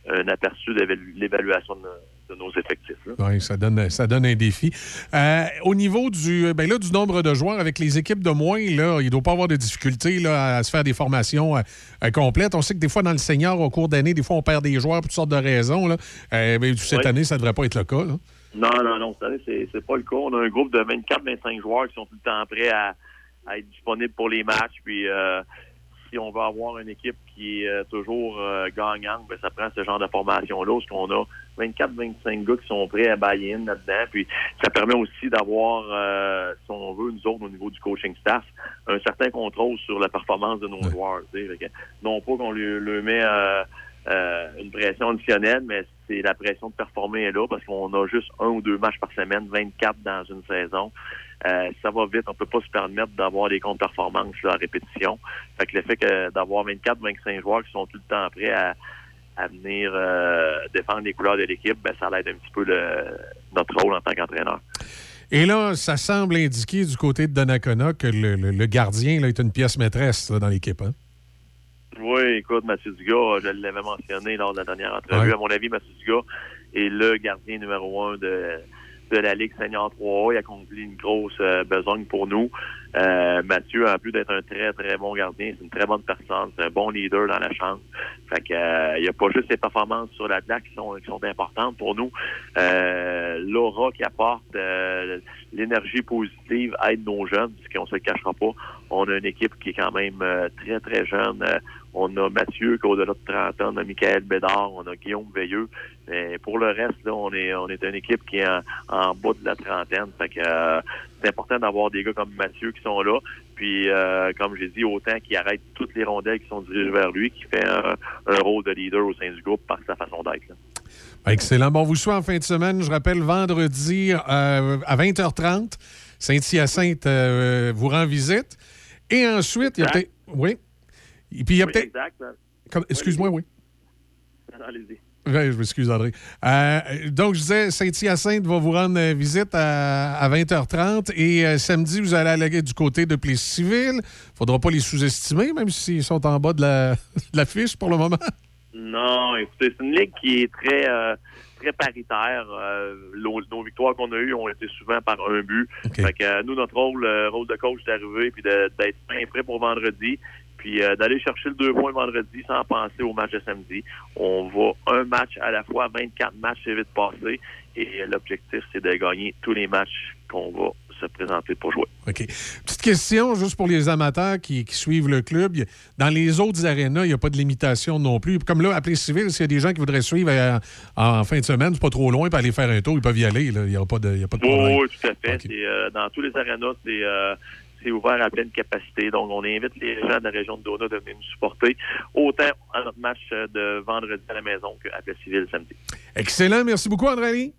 Speaker 14: un aperçu de l'évaluation de, de nos effectifs.
Speaker 2: Oui, ça donne, ça donne un défi. Euh, au niveau du, ben là, du nombre de joueurs avec les équipes de moins, là, il ne doit pas avoir de difficulté là, à se faire des formations euh, euh, complètes. On sait que des fois, dans le senior, au cours d'année, des fois, on perd des joueurs pour toutes sortes de raisons. Là. Euh, ben, cette
Speaker 14: Oui.
Speaker 2: année, ça ne devrait pas être le cas. là.
Speaker 14: Non, non, non, cette année, c'est, c'est pas le cas. On a un groupe de 24-25 joueurs qui sont tout le temps prêts à, à être disponibles pour les matchs. Puis si on veut avoir une équipe qui est euh, toujours euh, gagnante, ben, ça prend ce genre de formation-là, parce qu'on a 24-25 gars qui sont prêts à buy in là-dedans. Puis ça permet aussi d'avoir, euh, si on veut, nous autres, au niveau du coaching staff, un certain contrôle sur la performance de nos joueurs. que non pas qu'on lui, lui met euh, euh, une pression additionnelle, mais c'est la pression de performer est là parce qu'on a juste un ou deux matchs par semaine, 24 dans une saison. Euh, ça va vite, on peut pas se permettre d'avoir des contre-performances là, à répétition. Fait que le fait que d'avoir 24-25 joueurs qui sont tout le temps prêts à, à venir euh, défendre les couleurs de l'équipe, ben, ça aide un petit peu le, notre rôle en tant qu'entraîneur.
Speaker 2: Et là, ça semble indiquer du côté de Donnacona que le, le- le gardien là, est une pièce maîtresse là, dans l'équipe. Hein?
Speaker 14: Oui, écoute, Mathieu Dugas, je l'avais mentionné lors de la dernière entrevue.
Speaker 2: Ouais.
Speaker 14: À mon avis, Mathieu Dugas est le gardien numéro un de, de la Ligue Senior 3A. Il accomplit une grosse euh, besogne pour nous. Euh, Mathieu, en plus d'être un très, très bon gardien, c'est une très bonne personne, c'est un bon leader dans la chambre. Fait que euh, il n'y a pas juste ses performances sur la plaque qui sont, qui sont importantes pour nous. L'aura qui apporte l'énergie positive aide nos jeunes, parce qu'on se cachera pas. On a une équipe qui est quand même très, très jeune. On a Mathieu qui est au-delà de 30 ans, on a Michael Bédard, on a Guillaume Veilleux. Mais pour le reste, là, on est on est une équipe qui est en, en bas de la trentaine. Fait que euh, c'est important d'avoir des gars comme Mathieu qui sont là. Puis euh, comme j'ai dit, autant qui arrête toutes les rondelles qui sont dirigées vers lui, qui fait un, un rôle de leader au sein du groupe par sa façon d'être.
Speaker 2: Excellent. Bon, vous souhaite en fin de semaine. Je rappelle, vendredi euh, à 20h30, Saint-Hyacinthe euh, vous rend visite. Et ensuite, il y a peut-être. Oui. Et puis, il y a
Speaker 14: Oui,
Speaker 2: peut-être.
Speaker 14: exact.
Speaker 2: Comme- Excuse-moi, oui.
Speaker 14: Allez-y.
Speaker 2: Je m'excuse, André. Euh, donc, je disais, Saint-Hyacinthe va vous rendre euh, visite à, à 20h30 et euh, samedi, vous allez aller du côté de Plessis-Civil. Il ne faudra pas les sous-estimer, même s'ils sont en bas de la, de la fiche pour le moment.
Speaker 14: Non, écoutez, c'est une ligue qui est très euh, très paritaire. Nos, nos victoires qu'on a eues ont été souvent par un but. Fait que nous, notre rôle, rôle de coach, c'est d'arriver puis d'être bien prêt pour vendredi. Puis euh, d'aller chercher le deux points vendredi sans penser au match de samedi. On va un match à la fois, 24 matchs, c'est vite passé. Et euh, l'objectif, c'est de gagner tous les matchs qu'on va se présenter pour jouer.
Speaker 2: OK. Petite question, juste pour les amateurs qui, qui suivent le club. Dans les autres arénas, il n'y a pas de limitation non plus. Comme là, à Plessis-Civil, s'il y a des gens qui voudraient suivre euh, en fin de semaine, c'est pas trop loin, pour aller faire un tour, ils peuvent y aller. là. Il n'y a pas de, a pas problème.
Speaker 14: oui, tout à fait. Euh, dans tous les arénas, c'est euh, c'est ouvert à pleine capacité. Donc, on invite les gens de la région de Dona de venir nous supporter, autant à notre match de vendredi à la maison qu'à Plessisville samedi.
Speaker 2: Excellent. Merci beaucoup, André.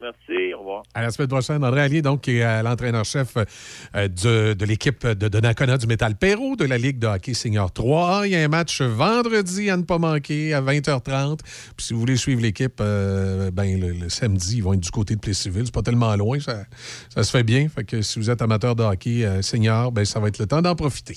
Speaker 14: Merci, au revoir.
Speaker 2: À la semaine prochaine, André Allier, donc, qui est euh, l'entraîneur-chef euh, de, l'équipe de Donnacona du Métal Perrault de la Ligue de hockey senior 3. Il y a un match vendredi à ne pas manquer à 20h30. Puis si vous voulez suivre l'équipe, euh, ben, le, samedi, ils vont être du côté de Plessisville. C'est pas tellement loin, ça, se fait bien. Fait que si vous êtes amateur de hockey senior, ben, ça va être le temps d'en profiter.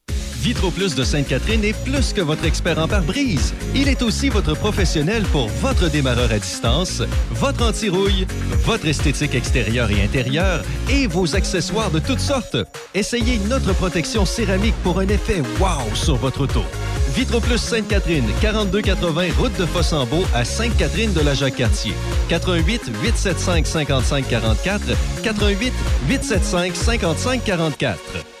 Speaker 15: Vitroplus de Sainte-Catherine est plus que votre expert en pare-brise. Il est aussi votre professionnel pour votre démarreur à distance, votre anti-rouille, votre esthétique extérieure et intérieure et vos accessoires de toutes sortes. Essayez notre protection céramique pour un effet wow sur votre auto. Vitroplus Sainte-Catherine, 4280 route de Fossambeau à Sainte-Catherine de la Jacques-Cartier. 88 875 55 44 88 875 55 44.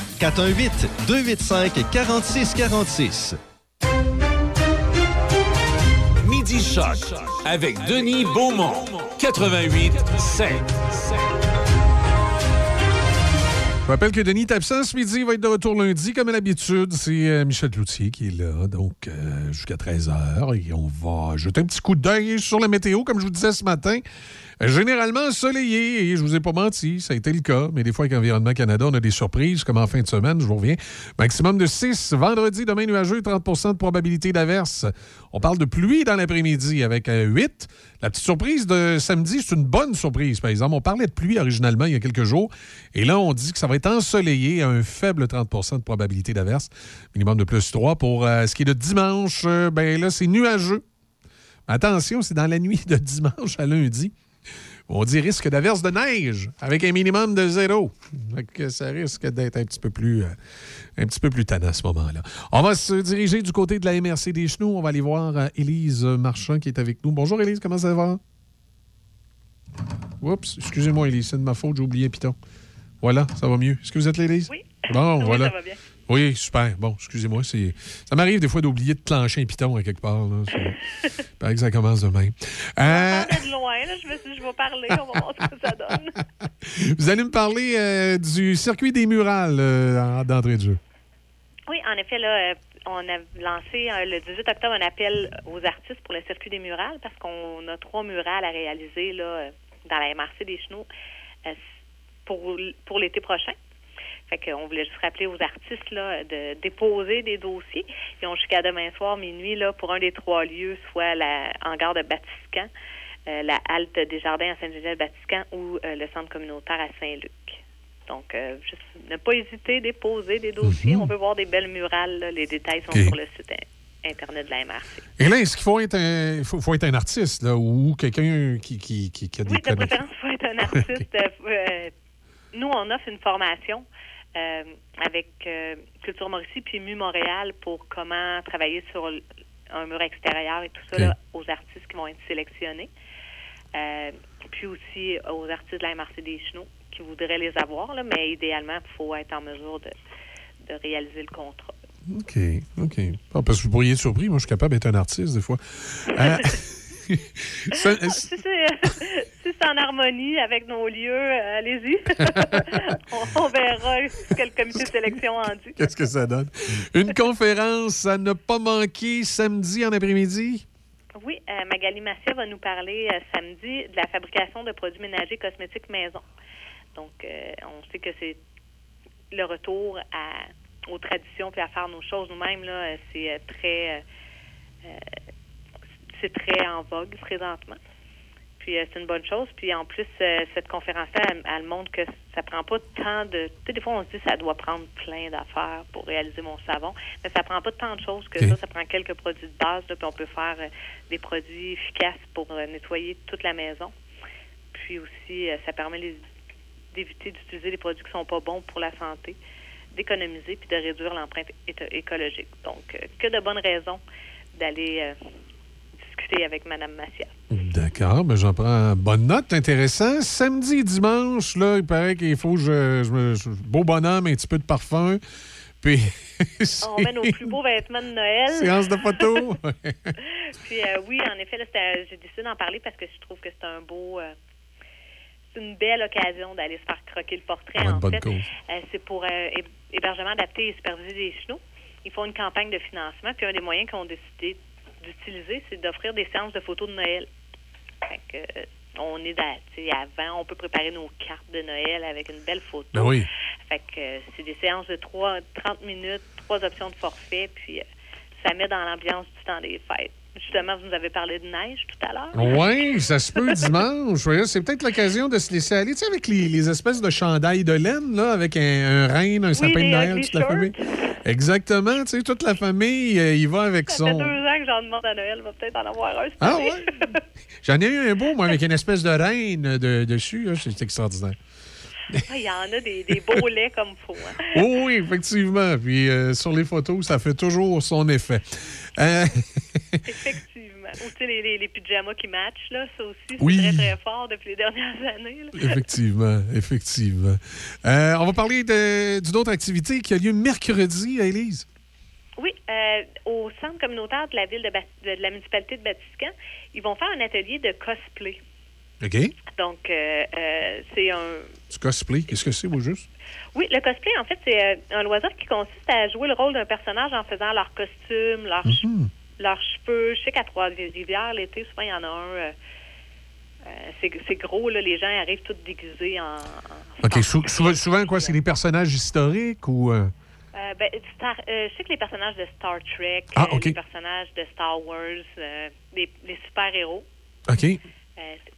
Speaker 15: 418-285-4646.
Speaker 1: Midi Choc avec Denis Beaumont. 88 5.
Speaker 2: Je rappelle que Denis est absent ce midi. Il va être de retour lundi, comme à l'habitude. C'est euh, Michel Cloutier qui est là, donc euh, jusqu'à 13h. Et on va jeter un petit coup d'œil sur la météo, comme je vous disais ce matin. Généralement ensoleillé, et je vous ai pas menti, ça a été le cas, mais des fois avec Environnement Canada, on a des surprises, comme en fin de semaine, je vous reviens. Maximum de 6, vendredi, demain nuageux, 30% de probabilité d'averse. On parle de pluie dans l'après-midi avec 8. Euh, la petite surprise de samedi, c'est une bonne surprise, par exemple. On parlait de pluie originalement il y a quelques jours, et là, on dit que ça va être ensoleillé à un faible 30% de probabilité d'averse, minimum de plus 3. Pour euh, ce qui est de dimanche, euh, ben là, c'est nuageux. Attention, c'est dans la nuit de dimanche à lundi. On dit risque d'averse de neige avec un minimum de zéro. ça risque d'être un petit peu plus euh, un petit peu plus tannant à ce moment-là. On va se diriger du côté de la MRC des Chenaux. On va aller voir euh, Élise Marchand qui est avec nous. Bonjour Élise, comment ça va? Oups, excusez-moi Élise, c'est de ma faute, j'ai oublié Piton. Voilà, ça va mieux. Est-ce que vous êtes l'Élise?
Speaker 16: Oui.
Speaker 2: Bon, voilà.
Speaker 16: Ça va bien.
Speaker 2: Oui, super. Bon, excusez-moi. C'est... Ça m'arrive des fois d'oublier de clencher un piton à quelque part. Là. Paraît que ça commence de même.
Speaker 16: Euh... de loin, là. Je me suis dit, je vais parler. On va voir ce que ça donne.
Speaker 2: Vous allez me parler euh, du circuit des murales euh, d'entrée de jeu.
Speaker 16: Oui, en effet, là, euh, on a lancé le 18 octobre un appel aux artistes pour le circuit des murales parce qu'on a trois murales à réaliser là, dans la MRC des Chenaux pour, pour l'été prochain. Fait qu'on voulait juste rappeler aux artistes là, de déposer des dossiers. Ils ont jusqu'à demain soir, minuit, là, pour un des trois lieux, soit la hangar de Batiscan, euh, la halte des jardins à Saint-Génial-Batiscan ou euh, le centre communautaire à Saint-Luc. Donc, euh, juste ne pas hésiter, à déposer des dossiers.
Speaker 2: Mhm.
Speaker 16: On peut voir des belles murales. Les détails sont sur le site Internet de la MRC.
Speaker 2: Et là, est-ce qu'il faut être un, faut, être un artiste là, ou quelqu'un qui, qui, qui, a des
Speaker 16: Oui, de préférence, il faut être un artiste. nous, on offre une formation euh, avec euh, Culture Mauricie puis MU Montréal pour comment travailler sur un mur extérieur et tout ça là, aux artistes qui vont être sélectionnés. Euh, puis aussi aux artistes de la MRC des Chenaux qui voudraient les avoir, là, mais idéalement, il faut être en mesure de, de réaliser le contrat.
Speaker 2: OK, OK. Ah, parce que vous pourriez être surpris, moi je suis capable d'être un artiste des fois.
Speaker 16: si c'est en harmonie avec nos lieux, euh, allez-y. on, verra ce que le comité de sélection en dit.
Speaker 2: Qu'est-ce que ça donne? Une conférence à ne pas manquer samedi en après-midi?
Speaker 16: Oui, euh, Magali va nous parler euh, samedi de la fabrication de produits ménagers cosmétiques maison. Donc, on sait que c'est le retour à, aux traditions puis à faire nos choses nous-mêmes. Là, c'est très c'est très en vogue présentement. Puis euh, c'est une bonne chose. Puis en plus, euh, cette conférence-là, elle, montre que ça prend pas tant de. Tu sais, des fois, on se dit que ça doit prendre plein d'affaires pour réaliser mon savon, mais ça prend pas tant de choses que ça. Ça prend quelques produits de base, puis on peut faire euh, des produits efficaces pour nettoyer toute la maison. Puis aussi, ça permet d'éviter d'utiliser des produits qui sont pas bons pour la santé, d'économiser puis de réduire l'empreinte écologique. Donc, que de bonnes raisons d'aller avec Mme Massia.
Speaker 2: D'accord, mais j'en prends bonne note, intéressant. Samedi et dimanche, là, il paraît qu'il faut que je, je, beau bonhomme, un petit peu de parfum. Puis.
Speaker 16: On met nos plus beaux vêtements de Noël.
Speaker 2: Séance de photos.
Speaker 16: Puis euh, oui, en effet, j'ai décidé d'en parler parce que je trouve que c'est un beau. Euh, c'est une belle occasion d'aller se faire croquer le portrait. en fait, euh, c'est pour hébergement adapté et superviser des chenaux. Ils font une campagne de financement. Puis un des moyens qu'ils ont décidé d'utiliser, c'est d'offrir des séances de photos de Noël. Fait que, euh, on est avant, on peut préparer nos cartes de Noël avec une belle photo.
Speaker 2: Ben oui.
Speaker 16: Fait que euh, c'est des séances de 3, 30 minutes, trois options de forfait, puis euh, ça met dans l'ambiance du temps des fêtes. Justement, vous nous avez parlé de neige tout à l'heure.
Speaker 2: Oui, ça se peut dimanche. C'est peut-être l'occasion de se laisser aller, tu sais, avec les, espèces de chandails de laine, là, avec un, un reine, un sapin de Noël, toute la famille. Exactement, tu sais, toute la famille, euh, il va avec
Speaker 16: ça
Speaker 2: son...
Speaker 16: Ça fait deux ans que j'en demande à Noël, va peut-être en avoir un.
Speaker 2: Ah ouais? J'en ai eu un beau, moi, avec une espèce de reine de, dessus, c'est extraordinaire.
Speaker 16: Ah, il y en a des, des beaux laits comme faut. Hein?
Speaker 2: Oh, oui, effectivement. Puis euh, sur les photos, ça fait toujours son effet.
Speaker 16: Euh, effectivement. Ou tu sais, les, les, les pyjamas qui matchent, là, ça aussi, c'est
Speaker 2: Oui.
Speaker 16: très, très fort depuis les dernières années. là.
Speaker 2: Effectivement, effectivement. Euh, on va parler d'une autre activité qui a lieu mercredi à Élise.
Speaker 16: Oui, euh, au centre communautaire de la ville de, de la municipalité de Batiscan, ils vont faire un atelier de cosplay.
Speaker 2: OK?
Speaker 16: Donc, euh, euh, c'est un...
Speaker 2: Du cosplay, qu'est-ce que c'est, au juste?
Speaker 16: Oui, le cosplay, en fait, c'est euh, un loisir qui consiste à jouer le rôle d'un personnage en faisant leur costume, leur
Speaker 2: Mhm.
Speaker 16: leurs cheveux. Je sais qu'à Trois-Rivières, l'été, souvent, il y en a un. euh, euh, c'est gros, là. Les gens arrivent tous déguisés en. en-
Speaker 2: OK, sou- souvent, souvent, quoi, c'est des personnages historiques ou... euh,
Speaker 16: Euh, ben, Star- euh, je sais que les personnages de Star Trek,
Speaker 2: Ah,
Speaker 16: les personnages de Star Wars, les, les super-héros.
Speaker 2: OK.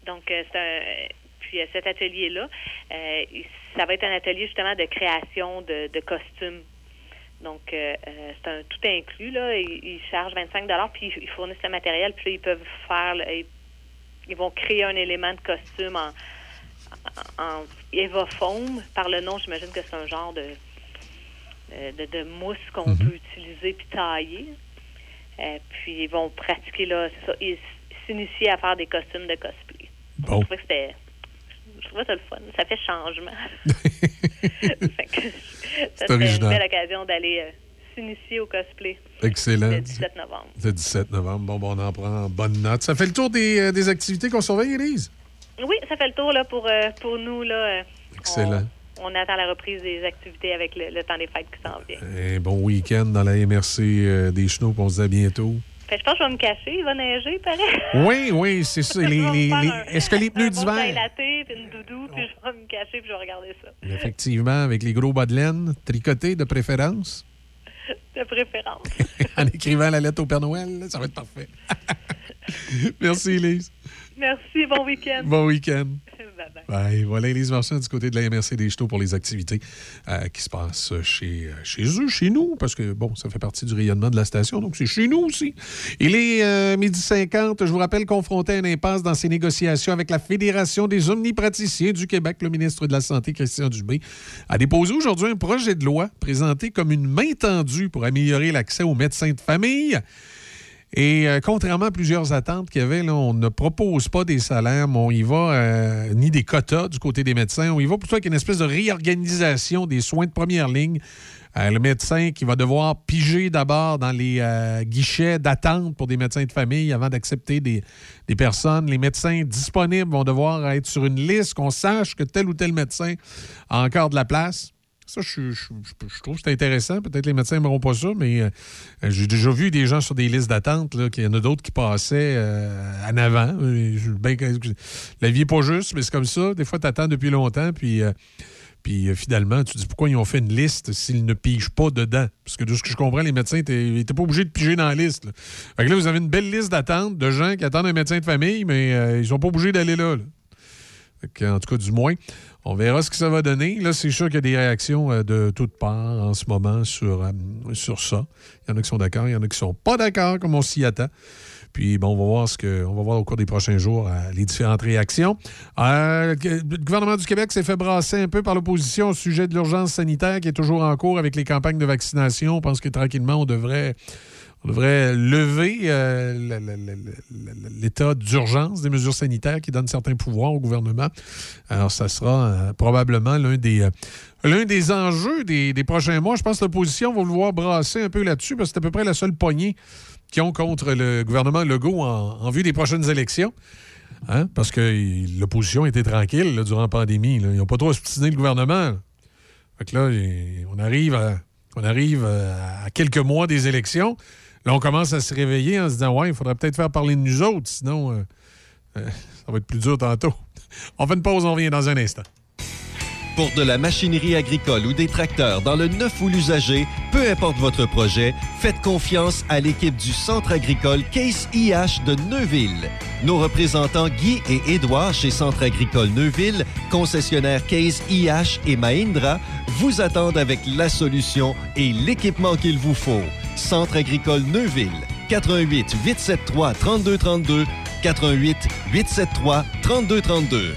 Speaker 16: Donc, c'est un. Puis euh, cet atelier-là, euh, ça va être un atelier justement de création de, de costumes. Donc, euh, c'est un tout inclus. Là. Ils, ils chargent 25 puis ils, fournissent le matériel, puis là, ils peuvent faire. ils, ils vont créer un élément de costume en, en, en. Par le nom, j'imagine que c'est un genre de, de, de mousse qu'on
Speaker 2: Mhm.
Speaker 16: peut utiliser puis tailler. Euh, puis ils vont pratiquer là, ça, ils s'initier à faire des costumes de cosplay.
Speaker 2: Bon.
Speaker 16: Je trouvais que c'était. Je trouvais ça le fun. Ça fait changement. Ça serait une
Speaker 2: original.
Speaker 16: belle occasion d'aller euh, s'initier au cosplay
Speaker 2: Excellent.
Speaker 16: le 17 novembre.
Speaker 2: Le 17 novembre. Bon, bon, on en prend bonne note. Ça fait le tour des, euh, des activités qu'on surveille, Élise?
Speaker 16: Oui, ça fait le tour là, pour, euh, pour nous. Là,
Speaker 2: Excellent.
Speaker 16: on attend la reprise des activités avec le, le temps des fêtes qui s'en vient.
Speaker 2: Un bon week-end dans la MRC euh, des Chenaux, on se dit à bientôt.
Speaker 16: Je pense que je vais me cacher. Il va neiger, pareil.
Speaker 2: Oui, oui, c'est ça. Les- les- les-
Speaker 16: un-
Speaker 2: Est-ce que les pneus
Speaker 16: un
Speaker 2: d'hiver...
Speaker 16: puis une doudou, puis je vais me cacher, puis je vais regarder ça.
Speaker 2: Effectivement, avec les gros bas de laine, tricotés de préférence,
Speaker 16: De préférence.
Speaker 2: en écrivant la lettre au Père Noël, là, ça va être parfait. Merci, Élise.
Speaker 16: Merci, bon week-end.
Speaker 2: Bon week-end. Bye. Voilà Élise Marchand du côté de la MRC des Châteaux pour les activités euh, qui se passent chez, euh, chez eux, chez nous, parce que, bon, ça fait partie du rayonnement de la station, donc c'est chez nous aussi. Il est euh, midi 50. Je vous rappelle, confronté à une impasse dans ses négociations avec la Fédération des omnipraticiens du Québec, le ministre de la Santé, Christian Dubé, a déposé aujourd'hui un projet de loi présenté comme une main tendue pour améliorer l'accès aux médecins de famille. Et euh, contrairement à plusieurs attentes qu'il y avait, on ne propose pas des salaires, on y va, euh, ni des quotas du côté des médecins. On y va plutôt avec une espèce de réorganisation des soins de première ligne. Euh, le médecin qui va devoir piger d'abord dans les guichets d'attente pour des médecins de famille avant d'accepter des personnes. Les médecins disponibles vont devoir être sur une liste, qu'on sache que tel ou tel médecin a encore de la place. Ça, je, trouve que c'est intéressant. Peut-être les médecins n'aimeront pas ça, mais euh, j'ai déjà vu des gens sur des listes d'attente, qu'il y en a d'autres qui passaient euh, en avant. Ben, la vie n'est pas juste, mais c'est comme ça. Des fois, tu attends depuis longtemps, puis, euh, puis finalement, tu te dis pourquoi ils ont fait une liste s'ils ne pigent pas dedans? Parce que de ce que je comprends, les médecins n'étaient pas obligés de piger dans la liste. Là. Vous avez une belle liste d'attente de gens qui attendent un médecin de famille, mais ils sont pas obligés d'aller là. en tout cas, du moins, on verra ce que ça va donner. Là, c'est sûr qu'il y a des réactions euh, de toutes parts en ce moment sur, euh, sur ça. Il y en a qui sont d'accord, il y en a qui sont pas d'accord, comme on s'y attend. Puis, bon, on va voir ce que, on va voir au cours des prochains jours euh, les différentes réactions. Le gouvernement du Québec s'est fait brasser un peu par l'opposition au sujet de l'urgence sanitaire qui est toujours en cours avec les campagnes de vaccination. On pense que tranquillement, on devrait on devrait lever euh, l'état d'urgence des mesures sanitaires qui donnent certains pouvoirs au gouvernement. Alors, ça sera euh, probablement l'un des, euh, des enjeux des, des prochains mois. Je pense que l'opposition va vouloir brasser un peu là-dessus parce que c'est à peu près la seule poignée qu'ils ont contre le gouvernement Legault en, vue des prochaines élections. Hein? Parce que l'opposition était tranquille durant la pandémie. Ils n'ont pas trop obstiné le gouvernement. Fait que là, on arrive, on arrive à quelques mois des élections. Là, on commence à se réveiller en se disant Ouais, il faudrait peut-être faire parler de nous autres, sinon euh, euh, ça va être plus dur tantôt. On fait une pause, on revient dans un instant.
Speaker 15: Pour de la machinerie agricole ou des tracteurs dans le neuf ou l'usager, peu importe votre projet, faites confiance à l'équipe du Centre agricole Case IH de Neuville. Nos représentants Guy et Édouard chez Centre agricole Neuville, concessionnaire Case IH et Mahindra, vous attendent avec la solution et l'équipement qu'il vous faut. Centre agricole Neuville, 88 873 3232, 88 873 3232.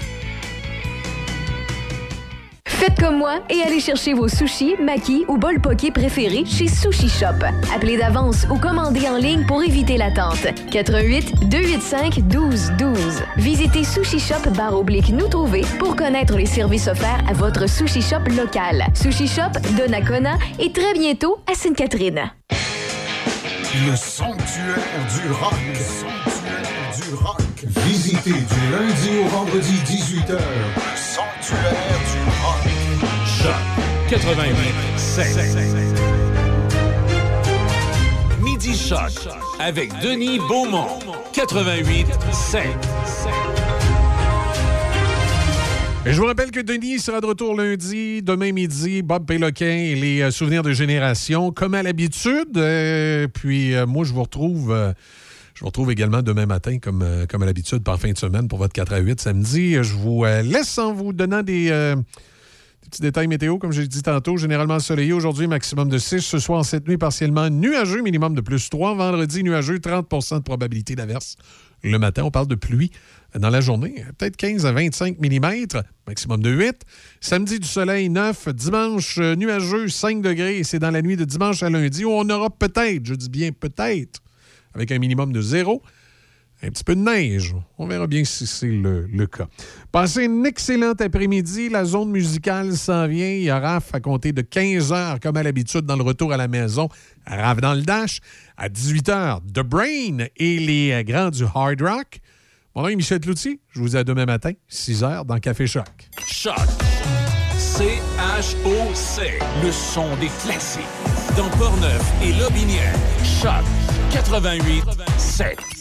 Speaker 9: Faites comme moi et allez chercher vos sushis, makis ou bol poké préférés chez Sushi Shop. Appelez d'avance ou commandez en ligne pour éviter l'attente. 88 285 12 12. Visitez Sushi Shop barre oblique nous trouver pour connaître les services offerts à votre Sushi Shop local. Sushi Shop, Donnacona et très bientôt à Sainte-Catherine.
Speaker 17: Le sanctuaire du rock. Le sanctuaire du rock. Visitez du lundi au vendredi 18h. Le sanctuaire du rock.
Speaker 1: Choc 88 7. Midi Choc avec Denis Beaumont. 88 7.
Speaker 2: Je vous rappelle que Denis sera de retour lundi, demain midi, Bob Péloquin et les euh, souvenirs de génération, comme à l'habitude. Euh, puis euh, moi, je vous retrouve. je vous retrouve également demain matin, comme, comme à l'habitude, par fin de semaine pour votre 4 à 8 samedi. Je vous laisse en vous donnant des, des petits détails météo, comme j'ai dit tantôt. Généralement ensoleillé aujourd'hui, maximum de 6. Ce soir, cette nuit, partiellement nuageux, minimum de plus 3. Vendredi, nuageux, 30% de probabilité d'averse. Le matin, on parle de pluie dans la journée, peut-être 15 à 25 mm, maximum de 8. Samedi, du soleil 9. Dimanche, euh, nuageux, 5 degrés. C'est dans la nuit de dimanche à lundi où on aura peut-être, je dis bien peut-être, avec un minimum de 0, un petit peu de neige. On verra bien si c'est le, cas. Passez un excellent après-midi. La zone musicale s'en vient. Il y a RAF à compter de 15 heures, comme à l'habitude, dans le retour à la maison. RAF dans le Dash. À 18 heures, The Brain et les euh, grands du Hard Rock. Mon nom est Michel Cloutier. Je vous dis à demain matin, 6 heures, dans Café Choc.
Speaker 1: Choc. C-H-O-C. Le son des classiques. Dans Portneuf et Lobinière. Choc 88 7.